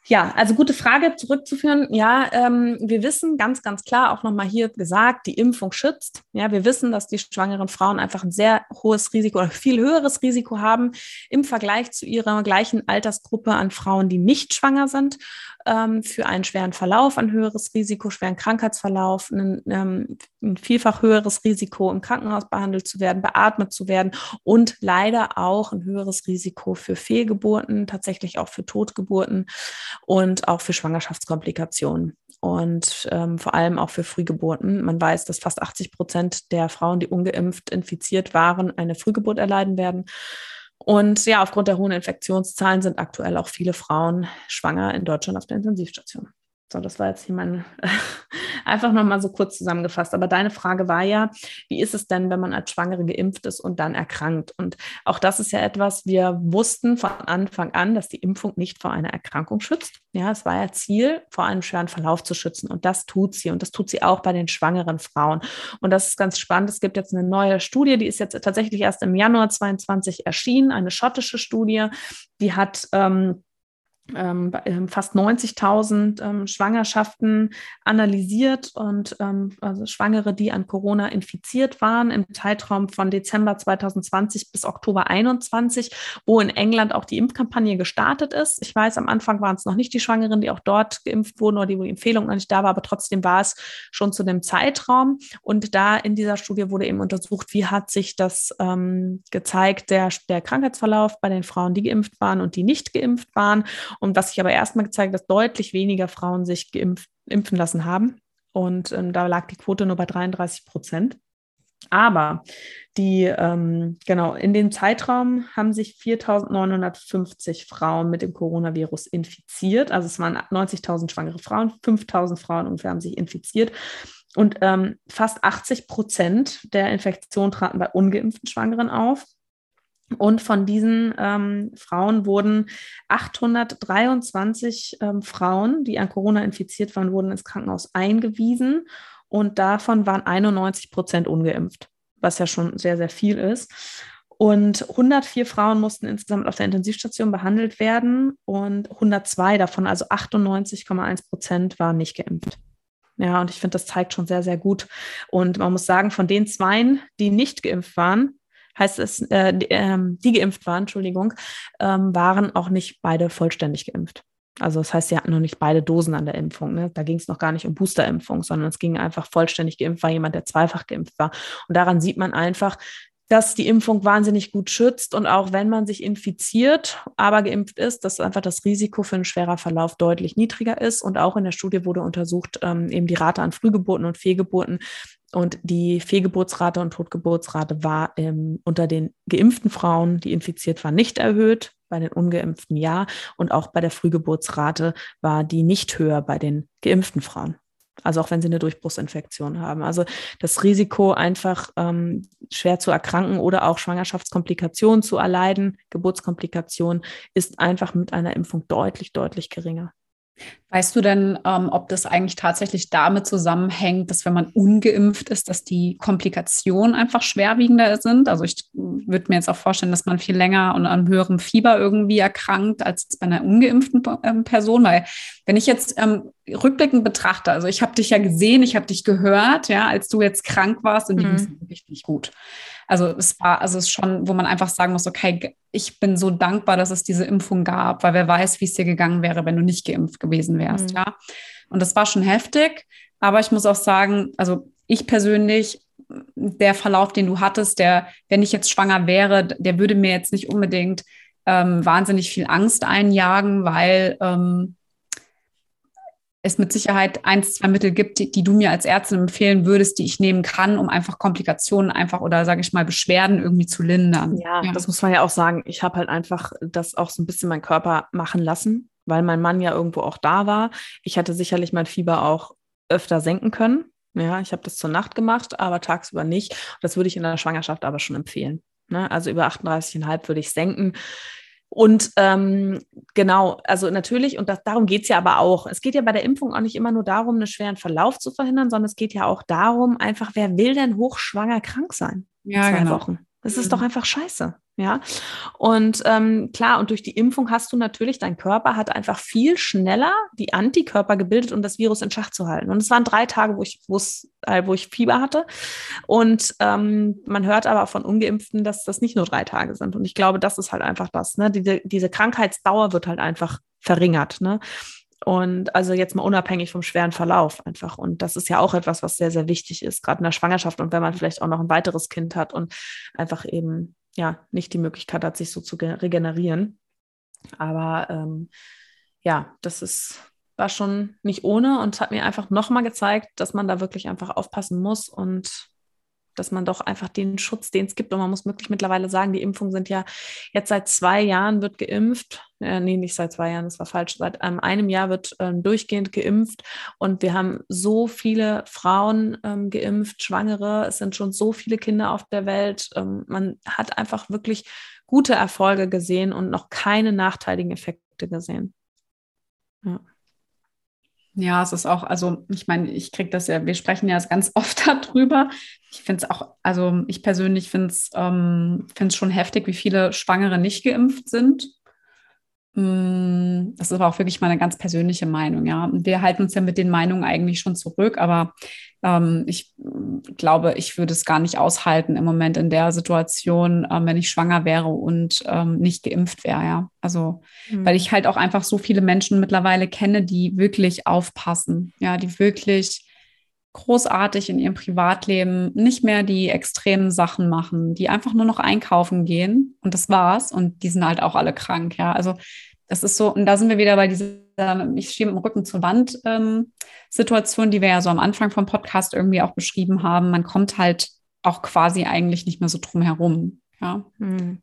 Ja, also gute Frage zurückzuführen. Ja, ähm, wir wissen ganz, ganz klar, auch nochmal hier gesagt, die Impfung schützt. Ja, wir wissen, dass die schwangeren Frauen einfach ein sehr hohes Risiko oder viel höheres Risiko haben im Vergleich zu ihrer gleichen Altersgruppe an Frauen, die nicht schwanger sind ähm, für einen schweren Verlauf, ein höheres Risiko, schweren Krankheitsverlauf, ein, ähm, ein vielfach höheres Risiko, im Krankenhaus behandelt zu werden, beatmet zu werden und leider auch ein höheres Risiko für Fehlgeburten, tatsächlich auch für Totgeburten und auch für Schwangerschaftskomplikationen und ähm, vor allem auch für Frühgeburten. Man weiß, dass fast 80 Prozent der Frauen, die ungeimpft infiziert waren, eine Frühgeburt erleiden werden. Und ja, aufgrund der hohen Infektionszahlen sind aktuell auch viele Frauen schwanger in Deutschland auf der Intensivstation. So, das war jetzt hier mein einfach nochmal so kurz zusammengefasst. Aber deine Frage war ja, wie ist es denn, wenn man als Schwangere geimpft ist und dann erkrankt? Und auch das ist ja etwas, wir wussten von Anfang an, dass die Impfung nicht vor einer Erkrankung schützt. Ja, es war ja Ziel, vor einem schweren Verlauf zu schützen. Und das tut sie. Und das tut sie auch bei den schwangeren Frauen. Und das ist ganz spannend. Es gibt jetzt eine neue Studie, die ist jetzt tatsächlich erst im Januar 22 erschienen, eine schottische Studie. Die hat ähm, fast 90.000 ähm, Schwangerschaften analysiert und ähm, also Schwangere, die an Corona infiziert waren im Zeitraum von Dezember 2020 bis Oktober 21, wo in England auch die Impfkampagne gestartet ist. Ich weiß, am Anfang waren es noch nicht die Schwangeren, die auch dort geimpft wurden oder die, wo die Empfehlung noch nicht da war, aber trotzdem war es schon zu dem Zeitraum. Und da in dieser Studie wurde eben untersucht, wie hat sich das ähm, gezeigt, der, der Krankheitsverlauf bei den Frauen, die geimpft waren und die nicht geimpft waren. Und was sich aber erstmal gezeigt, dass deutlich weniger Frauen sich geimpft, impfen lassen haben. Und ähm, da lag die Quote nur bei 33 Prozent. Aber die, ähm, genau, in dem Zeitraum haben sich 4.950 Frauen mit dem Coronavirus infiziert. Also es waren 90.000 schwangere Frauen, 5.000 Frauen ungefähr haben sich infiziert. Und ähm, fast 80 Prozent der Infektionen traten bei ungeimpften Schwangeren auf. Und von diesen ähm, Frauen wurden 823 ähm, Frauen, die an Corona infiziert waren, wurden ins Krankenhaus eingewiesen. Und davon waren 91 Prozent ungeimpft, was ja schon sehr, sehr viel ist. Und 104 Frauen mussten insgesamt auf der Intensivstation behandelt werden und 102 davon, also 98,1 Prozent, waren nicht geimpft. Ja, und ich finde, das zeigt schon sehr, sehr gut. Und man muss sagen, von den Zweien, die nicht geimpft waren, heißt es, äh, die, äh, die, geimpft waren, Entschuldigung, ähm, waren auch nicht beide vollständig geimpft. Also das heißt, sie hatten noch nicht beide Dosen an der Impfung. Ne? Da ging es noch gar nicht um Boosterimpfung, sondern es ging einfach vollständig geimpft war jemand, der zweifach geimpft war. Und daran sieht man einfach, dass die Impfung wahnsinnig gut schützt und auch wenn man sich infiziert, aber geimpft ist, dass einfach das Risiko für einen schwerer Verlauf deutlich niedriger ist. Und auch in der Studie wurde untersucht, ähm, eben die Rate an Frühgeburten und Fehlgeburten und die Fehlgeburtsrate und Totgeburtsrate war ähm, unter den geimpften Frauen, die infiziert waren, nicht erhöht, bei den ungeimpften ja. Und auch bei der Frühgeburtsrate war die nicht höher bei den geimpften Frauen. Also auch wenn sie eine Durchbruchsinfektion haben. Also das Risiko, einfach ähm, schwer zu erkranken oder auch Schwangerschaftskomplikationen zu erleiden, Geburtskomplikationen, ist einfach mit einer Impfung deutlich, deutlich geringer. Weißt du denn, ähm, ob das eigentlich tatsächlich damit zusammenhängt, dass wenn man ungeimpft ist, dass die Komplikationen einfach schwerwiegender sind? Also ich würde mir jetzt auch vorstellen, dass man viel länger und an höherem Fieber irgendwie erkrankt als bei einer ungeimpften ähm, Person. Weil wenn ich jetzt ähm, rückblickend betrachte, also ich habe dich ja gesehen, ich habe dich gehört, ja, als du jetzt krank warst und die mhm. ging wirklich nicht gut. Also es war, also es ist schon, wo man einfach sagen muss, okay, ich bin so dankbar, dass es diese Impfung gab, weil wer weiß, wie es dir gegangen wäre, wenn du nicht geimpft gewesen wärst, mhm. ja. Und das war schon heftig, aber ich muss auch sagen, also ich persönlich, der Verlauf, den du hattest, der, wenn ich jetzt schwanger wäre, der würde mir jetzt nicht unbedingt ähm, wahnsinnig viel Angst einjagen, weil ähm, es mit Sicherheit eins, zwei Mittel gibt, die, die, du mir als Ärztin empfehlen würdest, die ich nehmen kann, um einfach Komplikationen einfach oder sage ich mal Beschwerden irgendwie zu lindern. Ja, ja. das muss man ja auch sagen. Ich habe halt einfach das auch so ein bisschen mein Körper machen lassen, weil mein Mann ja irgendwo auch da war. Ich hätte sicherlich mein Fieber auch öfter senken können. Ja, ich habe das zur Nacht gemacht, aber tagsüber nicht. Das würde ich in der Schwangerschaft aber schon empfehlen. Ne? Also über 38,5 würde ich senken. Und ähm, genau, also natürlich, und das, darum geht es ja aber auch. Es geht ja bei der Impfung auch nicht immer nur darum, einen schweren Verlauf zu verhindern, sondern es geht ja auch darum, einfach, wer will denn hochschwanger krank sein? Ja, zwei genau. Wochen. Das ist mhm. doch einfach scheiße. Ja. Und ähm, klar, und durch die Impfung hast du natürlich, dein Körper hat einfach viel schneller die Antikörper gebildet, um das Virus in Schach zu halten. Und es waren drei Tage, wo ich, äh, wo ich Fieber hatte. Und ähm, man hört aber von Ungeimpften, dass das nicht nur drei Tage sind. Und ich glaube, das ist halt einfach das. Ne? Diese, diese Krankheitsdauer wird halt einfach verringert. Ne? Und also jetzt mal unabhängig vom schweren Verlauf einfach. Und das ist ja auch etwas, was sehr, sehr wichtig ist, gerade in der Schwangerschaft und wenn man vielleicht auch noch ein weiteres Kind hat und einfach eben ja nicht die Möglichkeit hat, sich so zu regenerieren. Aber ähm, ja, das ist, war schon nicht ohne und hat mir einfach nochmal gezeigt, dass man da wirklich einfach aufpassen muss und dass man doch einfach den Schutz, den es gibt. Und man muss wirklich mittlerweile sagen, die Impfungen sind ja jetzt seit zwei Jahren wird geimpft. Äh, nee, nicht seit zwei Jahren, das war falsch. Seit ähm, einem Jahr wird ähm, durchgehend geimpft. Und wir haben so viele Frauen ähm, geimpft, Schwangere. Es sind schon so viele Kinder auf der Welt. Ähm, man hat einfach wirklich gute Erfolge gesehen und noch keine nachteiligen Effekte gesehen. Ja. Ja, es ist auch, also ich meine, ich kriege das ja, wir sprechen ja ganz oft darüber. Ich finde es auch, also ich persönlich finde es ähm, schon heftig, wie viele Schwangere nicht geimpft sind. Mm, das ist aber auch wirklich meine ganz persönliche Meinung, ja. Wir halten uns ja mit den Meinungen eigentlich schon zurück, aber ähm, ich glaube, ich würde es gar nicht aushalten im Moment in der Situation, ähm, wenn ich schwanger wäre und ähm, nicht geimpft wäre, ja. Also, mhm. weil ich halt auch einfach so viele Menschen mittlerweile kenne, die wirklich aufpassen, ja, die wirklich großartig in ihrem Privatleben nicht mehr die extremen Sachen machen, die einfach nur noch einkaufen gehen und das war's und die sind halt auch alle krank, ja. Also das ist so, und da sind wir wieder bei dieser, ich stehe mit dem Rücken zur Wand ähm, Situation, die wir ja so am Anfang vom Podcast irgendwie auch beschrieben haben. Man kommt halt auch quasi eigentlich nicht mehr so drum herum. Ja. Hm.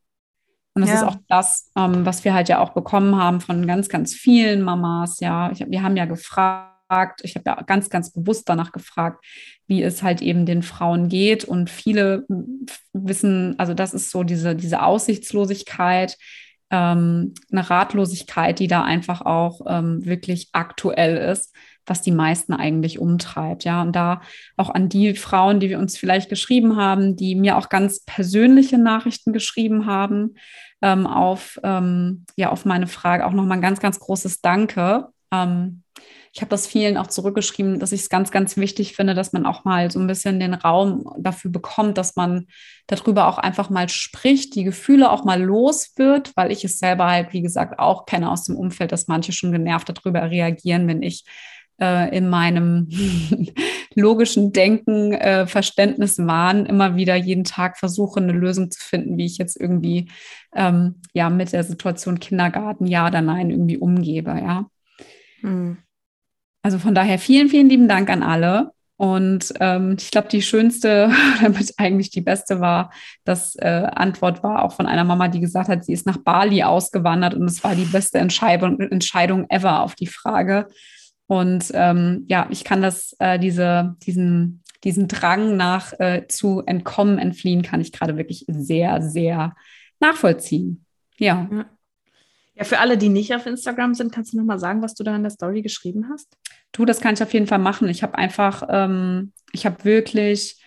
Und das ja. ist auch das, ähm, was wir halt ja auch bekommen haben von ganz, ganz vielen Mamas. Ja, ich, wir haben ja gefragt, ich habe ja ganz, ganz bewusst danach gefragt, wie es halt eben den Frauen geht. Und viele wissen, also das ist so diese, diese Aussichtslosigkeit, ähm, eine Ratlosigkeit, die da einfach auch ähm, wirklich aktuell ist, was die meisten eigentlich umtreibt. Ja, und da auch an die Frauen, die wir uns vielleicht geschrieben haben, die mir auch ganz persönliche Nachrichten geschrieben haben, ähm, auf, ähm, ja, auf meine Frage auch nochmal ein ganz, ganz großes Danke. Ähm, ich habe das vielen auch zurückgeschrieben, dass ich es ganz, ganz wichtig finde, dass man auch mal so ein bisschen den Raum dafür bekommt, dass man darüber auch einfach mal spricht, die Gefühle auch mal los wird, weil ich es selber halt, wie gesagt, auch kenne aus dem Umfeld, dass manche schon genervt darüber reagieren, wenn ich äh, in meinem logischen Denken, äh, Verständnis waren, immer wieder jeden Tag versuche, eine Lösung zu finden, wie ich jetzt irgendwie ähm, ja mit der Situation Kindergarten ja oder nein irgendwie umgebe, ja. Hm. Also von daher vielen, vielen lieben Dank an alle. Und ähm, ich glaube, die schönste, damit eigentlich die beste war, das äh, Antwort war auch von einer Mama, die gesagt hat, sie ist nach Bali ausgewandert und es war die beste Entscheidung, Entscheidung ever auf die Frage. Und ähm, ja, ich kann das, äh, diese, diesen, diesen Drang nach äh, zu entkommen, entfliehen, kann ich gerade wirklich sehr, sehr nachvollziehen. Ja. ja. Ja, für alle, die nicht auf Instagram sind, kannst du noch mal sagen, was du da in der Story geschrieben hast? Du, das kann ich auf jeden Fall machen. Ich habe einfach, ähm, ich habe wirklich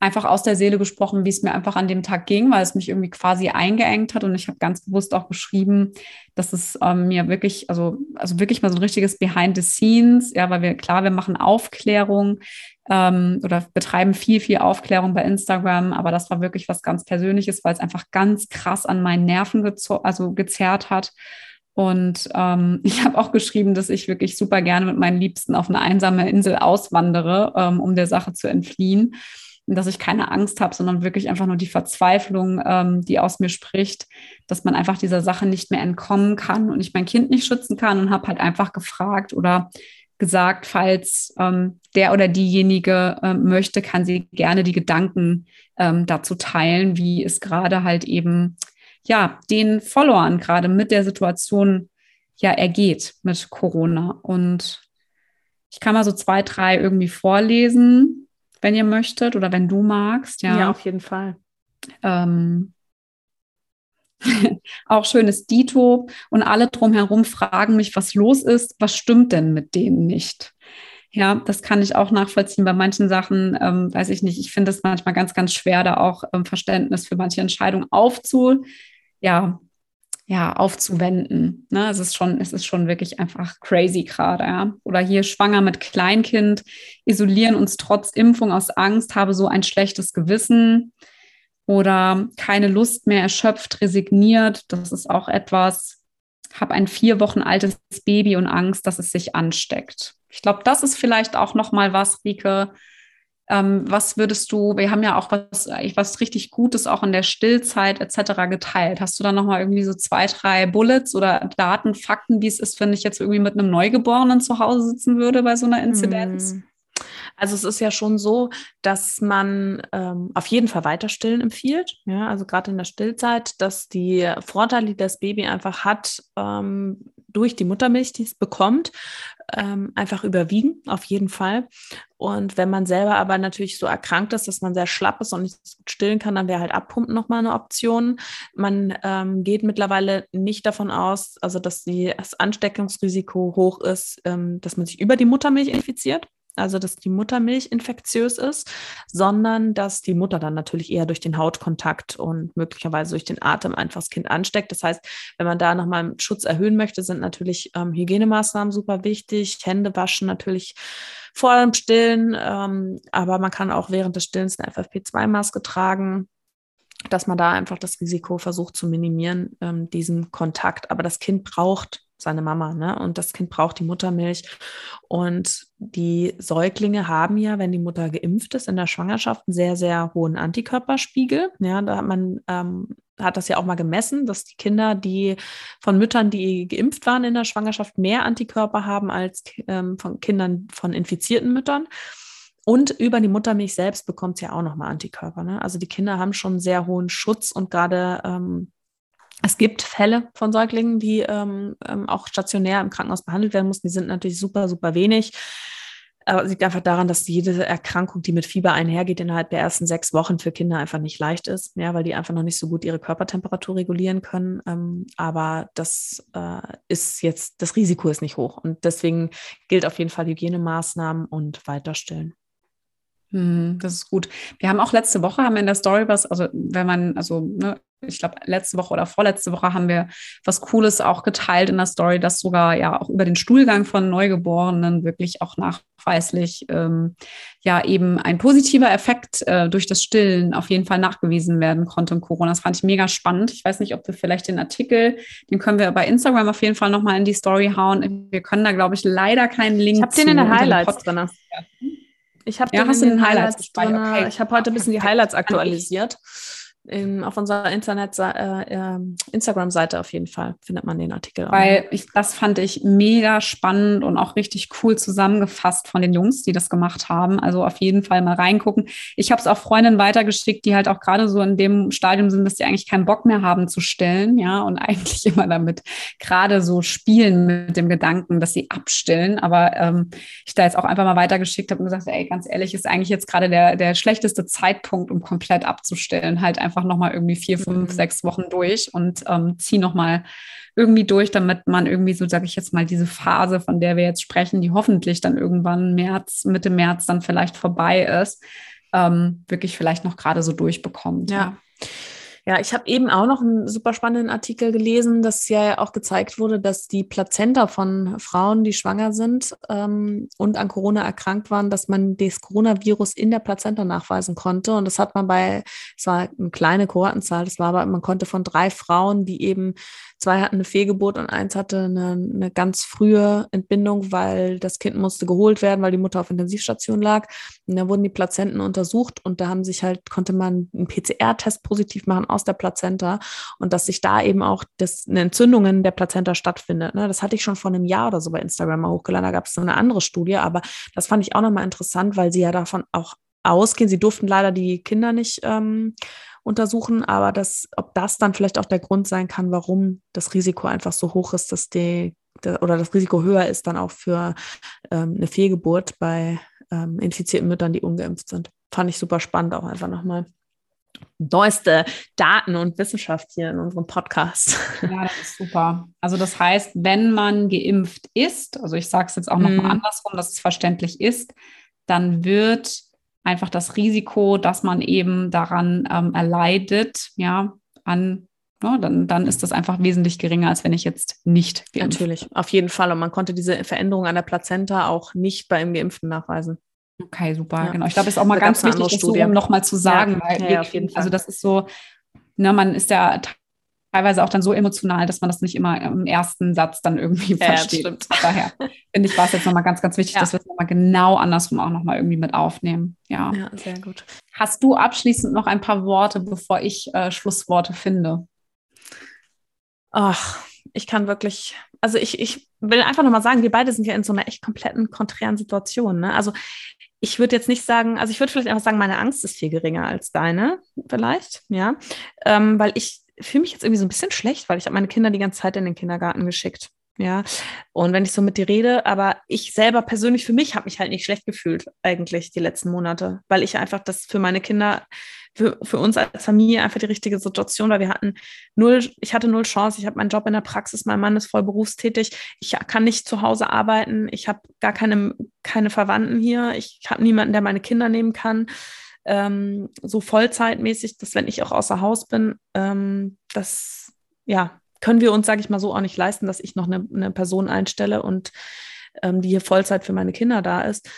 einfach aus der Seele gesprochen, wie es mir einfach an dem Tag ging, weil es mich irgendwie quasi eingeengt hat. Und ich habe ganz bewusst auch beschrieben, dass es ähm, mir wirklich, also, also wirklich mal so ein richtiges Behind the Scenes, ja, weil wir, klar, wir machen Aufklärung ähm, oder betreiben viel, viel Aufklärung bei Instagram, aber das war wirklich was ganz Persönliches, weil es einfach ganz krass an meinen Nerven also gezerrt hat. Und ähm, ich habe auch geschrieben, dass ich wirklich super gerne mit meinen Liebsten auf eine einsame Insel auswandere, ähm, um der Sache zu entfliehen. Und dass ich keine Angst habe, sondern wirklich einfach nur die Verzweiflung, ähm, die aus mir spricht, dass man einfach dieser Sache nicht mehr entkommen kann und ich mein Kind nicht schützen kann und habe halt einfach gefragt oder gesagt, falls ähm, der oder diejenige äh, möchte, kann sie gerne die Gedanken ähm, dazu teilen, wie es gerade halt eben ja, den Followern gerade mit der Situation ja ergeht mit Corona. Und ich kann mal so zwei, drei irgendwie vorlesen, wenn ihr möchtet oder wenn du magst. Ja, ja auf jeden Fall. Ähm, auch schönes Dito und alle drumherum fragen mich, was los ist, was stimmt denn mit denen nicht? Ja, das kann ich auch nachvollziehen. Bei manchen Sachen, ähm, weiß ich nicht, ich finde es manchmal ganz, ganz schwer, da auch ähm, Verständnis für manche Entscheidungen aufzu, ja, ja, aufzuwenden. Ne? Es ist schon, es ist schon wirklich einfach crazy gerade, ja. Oder hier schwanger mit Kleinkind, isolieren uns trotz Impfung aus Angst, habe so ein schlechtes Gewissen oder keine Lust mehr erschöpft, resigniert. Das ist auch etwas, habe ein vier Wochen altes Baby und Angst, dass es sich ansteckt. Ich glaube, das ist vielleicht auch noch mal was, Rike, ähm, was würdest du, wir haben ja auch was, was richtig Gutes auch in der Stillzeit etc. geteilt. Hast du da nochmal irgendwie so zwei, drei Bullets oder Daten, Fakten, wie es ist, wenn ich jetzt irgendwie mit einem Neugeborenen zu Hause sitzen würde bei so einer Inzidenz? Hm. Also es ist ja schon so, dass man ähm, auf jeden Fall weiter stillen empfiehlt. Ja, also gerade in der Stillzeit, dass die Vorteile, die das Baby einfach hat, ähm, durch die Muttermilch, die es bekommt, ähm, einfach überwiegen, auf jeden Fall. Und wenn man selber aber natürlich so erkrankt ist, dass man sehr schlapp ist und nicht stillen kann, dann wäre halt Abpumpen nochmal eine Option. Man ähm, geht mittlerweile nicht davon aus, also dass die, das Ansteckungsrisiko hoch ist, ähm, dass man sich über die Muttermilch infiziert also dass die Muttermilch infektiös ist, sondern dass die Mutter dann natürlich eher durch den Hautkontakt und möglicherweise durch den Atem einfach das Kind ansteckt. Das heißt, wenn man da nochmal einen Schutz erhöhen möchte, sind natürlich ähm, Hygienemaßnahmen super wichtig, Hände waschen natürlich vor dem Stillen, ähm, aber man kann auch während des Stillens eine FFP2-Maske tragen dass man da einfach das Risiko versucht zu minimieren, ähm, diesem Kontakt. Aber das Kind braucht seine Mama, ne? Und das Kind braucht die Muttermilch. Und die Säuglinge haben ja, wenn die Mutter geimpft ist, in der Schwangerschaft einen sehr, sehr hohen Antikörperspiegel. Ja, da hat man ähm, hat das ja auch mal gemessen, dass die Kinder, die von Müttern, die geimpft waren in der Schwangerschaft, mehr Antikörper haben als ähm, von Kindern von infizierten Müttern. Und über die Muttermilch selbst bekommt es ja auch nochmal Antikörper. Ne? Also die Kinder haben schon sehr hohen Schutz und gerade ähm, es gibt Fälle von Säuglingen, die ähm, ähm, auch stationär im Krankenhaus behandelt werden mussten. Die sind natürlich super, super wenig. Aber es liegt einfach daran, dass jede Erkrankung, die mit Fieber einhergeht, innerhalb der ersten sechs Wochen für Kinder einfach nicht leicht ist, ja, weil die einfach noch nicht so gut ihre Körpertemperatur regulieren können. Ähm, aber das äh, ist jetzt, das Risiko ist nicht hoch. Und deswegen gilt auf jeden Fall Hygienemaßnahmen und weiterstillen. Hm, das ist gut. Wir haben auch letzte Woche haben wir in der Story was, also wenn man, also ne, ich glaube, letzte Woche oder vorletzte Woche haben wir was Cooles auch geteilt in der Story, dass sogar ja auch über den Stuhlgang von Neugeborenen wirklich auch nachweislich ähm, ja eben ein positiver Effekt äh, durch das Stillen auf jeden Fall nachgewiesen werden konnte in Corona. Das fand ich mega spannend. Ich weiß nicht, ob wir vielleicht den Artikel, den können wir bei Instagram auf jeden Fall nochmal in die Story hauen. Wir können da, glaube ich, leider keinen Link. Ich habe den in den Highlights drin. Ich habe ja, hast den Highlights. Highlights okay. Ich habe heute ein bisschen die Highlights aktualisiert. In, auf unserer Internet, äh, äh, Instagram-Seite auf jeden Fall findet man den Artikel. Weil ich, das fand ich mega spannend und auch richtig cool zusammengefasst von den Jungs, die das gemacht haben. Also auf jeden Fall mal reingucken. Ich habe es auch Freundinnen weitergeschickt, die halt auch gerade so in dem Stadium sind, dass die eigentlich keinen Bock mehr haben zu stillen, ja, und eigentlich immer damit gerade so spielen mit dem Gedanken, dass sie abstillen. Aber ähm, ich da jetzt auch einfach mal weitergeschickt habe und gesagt, ey, ganz ehrlich, ist eigentlich jetzt gerade der, der schlechteste Zeitpunkt, um komplett abzustellen. Halt einfach einfach nochmal irgendwie vier, fünf, mhm. sechs Wochen durch und ähm, ziehe nochmal irgendwie durch, damit man irgendwie so, sage ich jetzt mal, diese Phase, von der wir jetzt sprechen, die hoffentlich dann irgendwann März, Mitte März dann vielleicht vorbei ist, ähm, wirklich vielleicht noch gerade so durchbekommt. ja. ja. Ja, ich habe eben auch noch einen super spannenden Artikel gelesen, dass ja auch gezeigt wurde, dass die Plazenta von Frauen, die schwanger sind ähm, und an Corona erkrankt waren, dass man das Coronavirus in der Plazenta nachweisen konnte. Und das hat man bei, es war eine kleine Kohortenzahl, das war aber, man konnte von drei Frauen, die eben Zwei hatten eine Fehlgeburt und eins hatte eine, eine, ganz frühe Entbindung, weil das Kind musste geholt werden, weil die Mutter auf Intensivstation lag. Und da wurden die Plazenten untersucht und da haben sich halt, konnte man einen PCR-Test positiv machen aus der Plazenta und dass sich da eben auch das, eine Entzündung in der Plazenta stattfindet. Ne? Das hatte ich schon vor einem Jahr oder so bei Instagram mal hochgeladen. Da gab es so eine andere Studie, aber das fand ich auch nochmal interessant, weil sie ja davon auch ausgehen. Sie durften leider die Kinder nicht ähm, untersuchen, aber das, ob das dann vielleicht auch der Grund sein kann, warum das Risiko einfach so hoch ist, dass die oder das Risiko höher ist dann auch für ähm, eine Fehlgeburt bei ähm, infizierten Müttern, die ungeimpft sind. Fand ich super spannend auch einfach nochmal. Neueste Daten und Wissenschaft hier in unserem Podcast. Ja, das ist super. Also das heißt, wenn man geimpft ist, also ich sage es jetzt auch nochmal mm. andersrum, dass es verständlich ist, dann wird einfach das Risiko, dass man eben daran ähm, erleidet, ja, an ja, ne, dann, dann ist das einfach wesentlich geringer, als wenn ich jetzt nicht geimpft Natürlich, auf jeden Fall. Und man konnte diese Veränderung an der Plazenta auch nicht beim Geimpften nachweisen. Okay, super, ja. genau. Ich glaube, es ist auch mal da ganz wichtig, das so nochmal zu sagen, ja, weil ja, wir, also das ist so, ne, man ist ja teilweise auch dann so emotional, dass man das nicht immer im ersten Satz dann irgendwie ja, versteht. Daher finde ich, war es jetzt nochmal ganz, ganz wichtig, ja. dass wir es nochmal genau andersrum auch nochmal irgendwie mit aufnehmen. Ja. ja, sehr gut. Hast du abschließend noch ein paar Worte, bevor ich äh, Schlussworte finde? Ach, ich kann wirklich, also ich, ich will einfach nochmal sagen, wir beide sind ja in so einer echt kompletten konträren Situation. Ne? Also ich würde jetzt nicht sagen, also ich würde vielleicht einfach sagen, meine Angst ist viel geringer als deine, vielleicht, ja, ähm, weil ich fühle mich jetzt irgendwie so ein bisschen schlecht, weil ich habe meine Kinder die ganze Zeit in den Kindergarten geschickt. Ja, und wenn ich so mit dir rede, aber ich selber persönlich für mich habe mich halt nicht schlecht gefühlt, eigentlich die letzten Monate, weil ich einfach das für meine Kinder, für, für uns als Familie einfach die richtige Situation war. Wir hatten null, ich hatte null Chance, ich habe meinen Job in der Praxis, mein Mann ist voll berufstätig, ich kann nicht zu Hause arbeiten, ich habe gar keine, keine Verwandten hier, ich habe niemanden, der meine Kinder nehmen kann ähm, so vollzeitmäßig, dass wenn ich auch außer Haus bin, ähm, das ja, können wir uns, sage ich mal so, auch nicht leisten, dass ich noch eine, eine Person einstelle und ähm, die hier Vollzeit für meine Kinder da ist,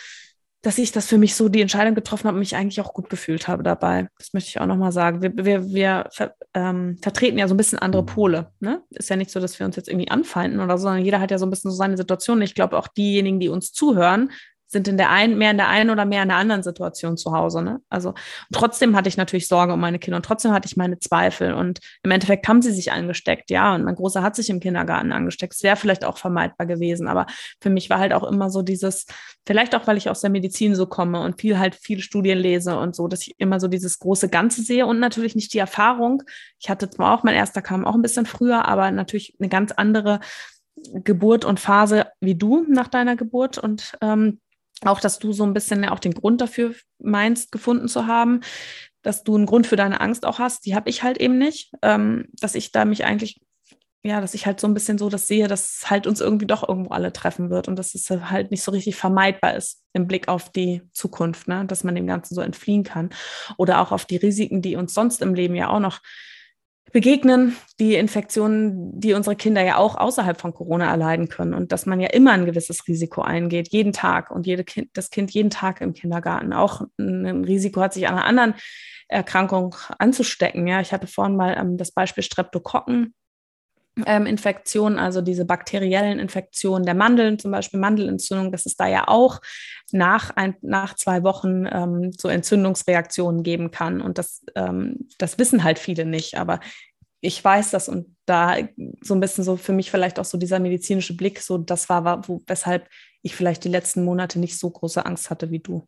dass ich das für mich so die Entscheidung getroffen habe und mich eigentlich auch gut gefühlt habe dabei. Das möchte ich auch nochmal sagen. Wir, wir, wir ver, ähm, vertreten ja so ein bisschen andere Pole. Ne? Ist ja nicht so, dass wir uns jetzt irgendwie anfeinden oder so, sondern jeder hat ja so ein bisschen so seine Situation. Ich glaube, auch diejenigen, die uns zuhören, sind in der einen, mehr in der einen oder mehr in der anderen Situation zu Hause. Ne? Also trotzdem hatte ich natürlich Sorge um meine Kinder und trotzdem hatte ich meine Zweifel. Und im Endeffekt haben sie sich angesteckt, ja. Und mein Großer hat sich im Kindergarten angesteckt. Es wäre vielleicht auch vermeidbar gewesen. Aber für mich war halt auch immer so dieses, vielleicht auch, weil ich aus der Medizin so komme und viel halt viele Studien lese und so, dass ich immer so dieses große Ganze sehe und natürlich nicht die Erfahrung. Ich hatte zwar auch, mein erster kam auch ein bisschen früher, aber natürlich eine ganz andere Geburt und Phase wie du nach deiner Geburt. Und ähm, auch, dass du so ein bisschen auch den Grund dafür meinst, gefunden zu haben, dass du einen Grund für deine Angst auch hast. Die habe ich halt eben nicht, ähm, dass ich da mich eigentlich, ja, dass ich halt so ein bisschen so das sehe, dass halt uns irgendwie doch irgendwo alle treffen wird und dass es halt nicht so richtig vermeidbar ist im Blick auf die Zukunft, ne? dass man dem Ganzen so entfliehen kann oder auch auf die Risiken, die uns sonst im Leben ja auch noch begegnen, die Infektionen, die unsere Kinder ja auch außerhalb von Corona erleiden können und dass man ja immer ein gewisses Risiko eingeht, jeden Tag und jede kind, das Kind jeden Tag im Kindergarten auch ein Risiko hat, sich an einer anderen Erkrankung anzustecken. Ja, ich hatte vorhin mal ähm, das Beispiel Streptokokken ähm, Infektionen, also diese bakteriellen Infektionen der Mandeln, zum Beispiel Mandelentzündung, dass es da ja auch nach, ein, nach zwei Wochen ähm, so Entzündungsreaktionen geben kann. Und das, ähm, das wissen halt viele nicht. Aber ich weiß das und da so ein bisschen so für mich vielleicht auch so dieser medizinische Blick, so das war, wo, weshalb ich vielleicht die letzten Monate nicht so große Angst hatte wie du.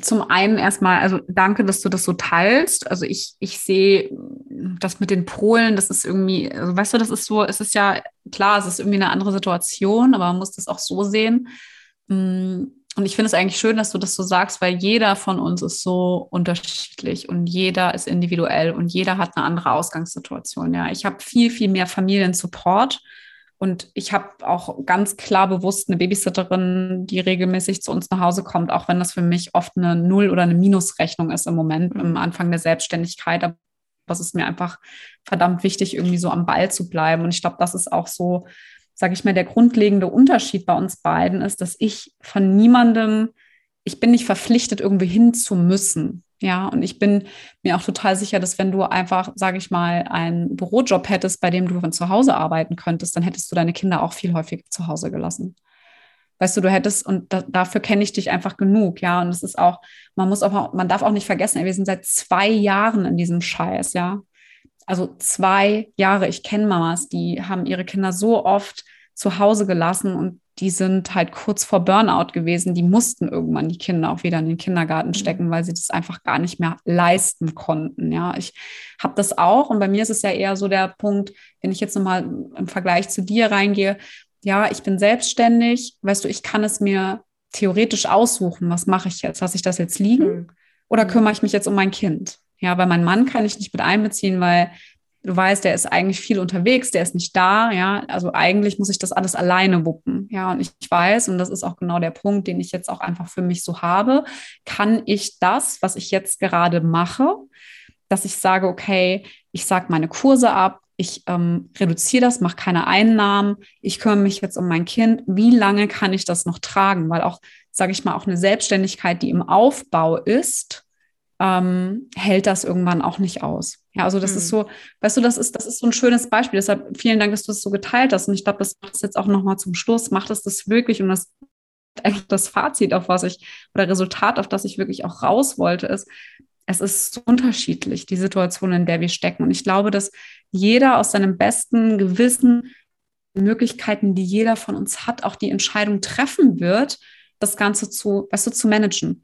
Zum einen erstmal, also danke, dass du das so teilst. Also ich, ich sehe das mit den Polen, das ist irgendwie, also weißt du, das ist so, es ist ja klar, es ist irgendwie eine andere Situation, aber man muss das auch so sehen. Mm, und ich finde es eigentlich schön, dass du das so sagst, weil jeder von uns ist so unterschiedlich und jeder ist individuell und jeder hat eine andere Ausgangssituation. Ja, ich habe viel, viel mehr Familiensupport und ich habe auch ganz klar bewusst eine Babysitterin, die regelmäßig zu uns nach Hause kommt, auch wenn das für mich oft eine Null- oder eine Minusrechnung ist im Moment, am Anfang der Selbstständigkeit. Aber es ist mir einfach verdammt wichtig, irgendwie so am Ball zu bleiben. Und ich glaube, das ist auch so sage ich mal, der grundlegende Unterschied bei uns beiden ist, dass ich von niemandem, ich bin nicht verpflichtet, irgendwie hin zu müssen. Ja, und ich bin mir auch total sicher, dass wenn du einfach, sage ich mal, einen Bürojob hättest, bei dem du von zu Hause arbeiten könntest, dann hättest du deine Kinder auch viel häufiger zu Hause gelassen. Weißt du, du hättest, und da, dafür kenne ich dich einfach genug, ja. Und es ist auch, man muss auch, man darf auch nicht vergessen, wir sind seit zwei Jahren in diesem Scheiß, ja also zwei Jahre, ich kenne Mamas, die haben ihre Kinder so oft zu Hause gelassen und die sind halt kurz vor Burnout gewesen. Die mussten irgendwann die Kinder auch wieder in den Kindergarten mhm. stecken, weil sie das einfach gar nicht mehr leisten konnten. Ja, ich habe das auch und bei mir ist es ja eher so der Punkt, wenn ich jetzt nochmal im Vergleich zu dir reingehe, ja, ich bin selbstständig, weißt du, ich kann es mir theoretisch aussuchen, was mache ich jetzt? Lasse ich das jetzt liegen mhm. oder mhm. kümmere ich mich jetzt um mein Kind? Ja, weil mein Mann kann ich nicht mit einbeziehen, weil du weißt, der ist eigentlich viel unterwegs, der ist nicht da, ja, also eigentlich muss ich das alles alleine wuppen, ja, und ich weiß, und das ist auch genau der Punkt, den ich jetzt auch einfach für mich so habe, kann ich das, was ich jetzt gerade mache, dass ich sage, okay, ich sage meine Kurse ab, ich ähm, reduziere das, mache keine Einnahmen, ich kümmere mich jetzt um mein Kind, wie lange kann ich das noch tragen? Weil auch, sage ich mal, auch eine Selbstständigkeit, die im Aufbau ist, ähm, hält das irgendwann auch nicht aus. Ja, also das mhm. ist so, weißt du, das ist, das ist so ein schönes Beispiel. Deshalb vielen Dank, dass du es das so geteilt hast. Und ich glaube, das macht es jetzt auch nochmal zum Schluss, macht es das wirklich und das eigentlich das Fazit, auf was ich, oder Resultat, auf das ich wirklich auch raus wollte, ist, es ist so unterschiedlich, die Situation, in der wir stecken. Und ich glaube, dass jeder aus seinem besten Gewissen, Möglichkeiten, die jeder von uns hat, auch die Entscheidung treffen wird, das Ganze zu, weißt du, zu managen.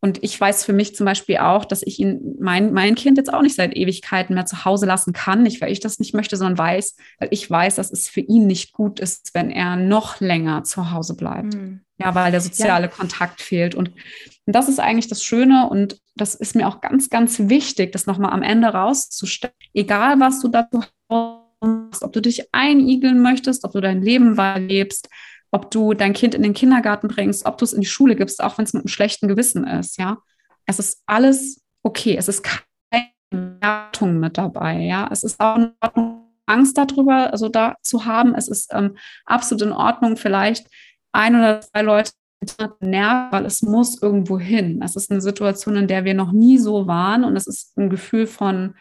Und ich weiß für mich zum Beispiel auch, dass ich ihn, mein, mein Kind jetzt auch nicht seit Ewigkeiten mehr zu Hause lassen kann. Nicht, weil ich das nicht möchte, sondern weiß, weil ich weiß, dass es für ihn nicht gut ist, wenn er noch länger zu Hause bleibt. Mhm. Ja, weil der soziale ja. Kontakt fehlt. Und, und das ist eigentlich das Schöne und das ist mir auch ganz, ganz wichtig, das nochmal am Ende rauszustellen. Egal, was du dazu hast, ob du dich einigeln möchtest, ob du dein Leben wahrlebst, ob du dein Kind in den Kindergarten bringst, ob du es in die Schule gibst, auch wenn es mit einem schlechten Gewissen ist, ja. Es ist alles okay. Es ist keine Wertung mit dabei, ja. Es ist auch in Ordnung, Angst darüber, also da zu haben. Es ist ähm, absolut in Ordnung, vielleicht ein oder zwei Leute nervt, weil es muss irgendwo hin. Es ist eine Situation, in der wir noch nie so waren und es ist ein Gefühl von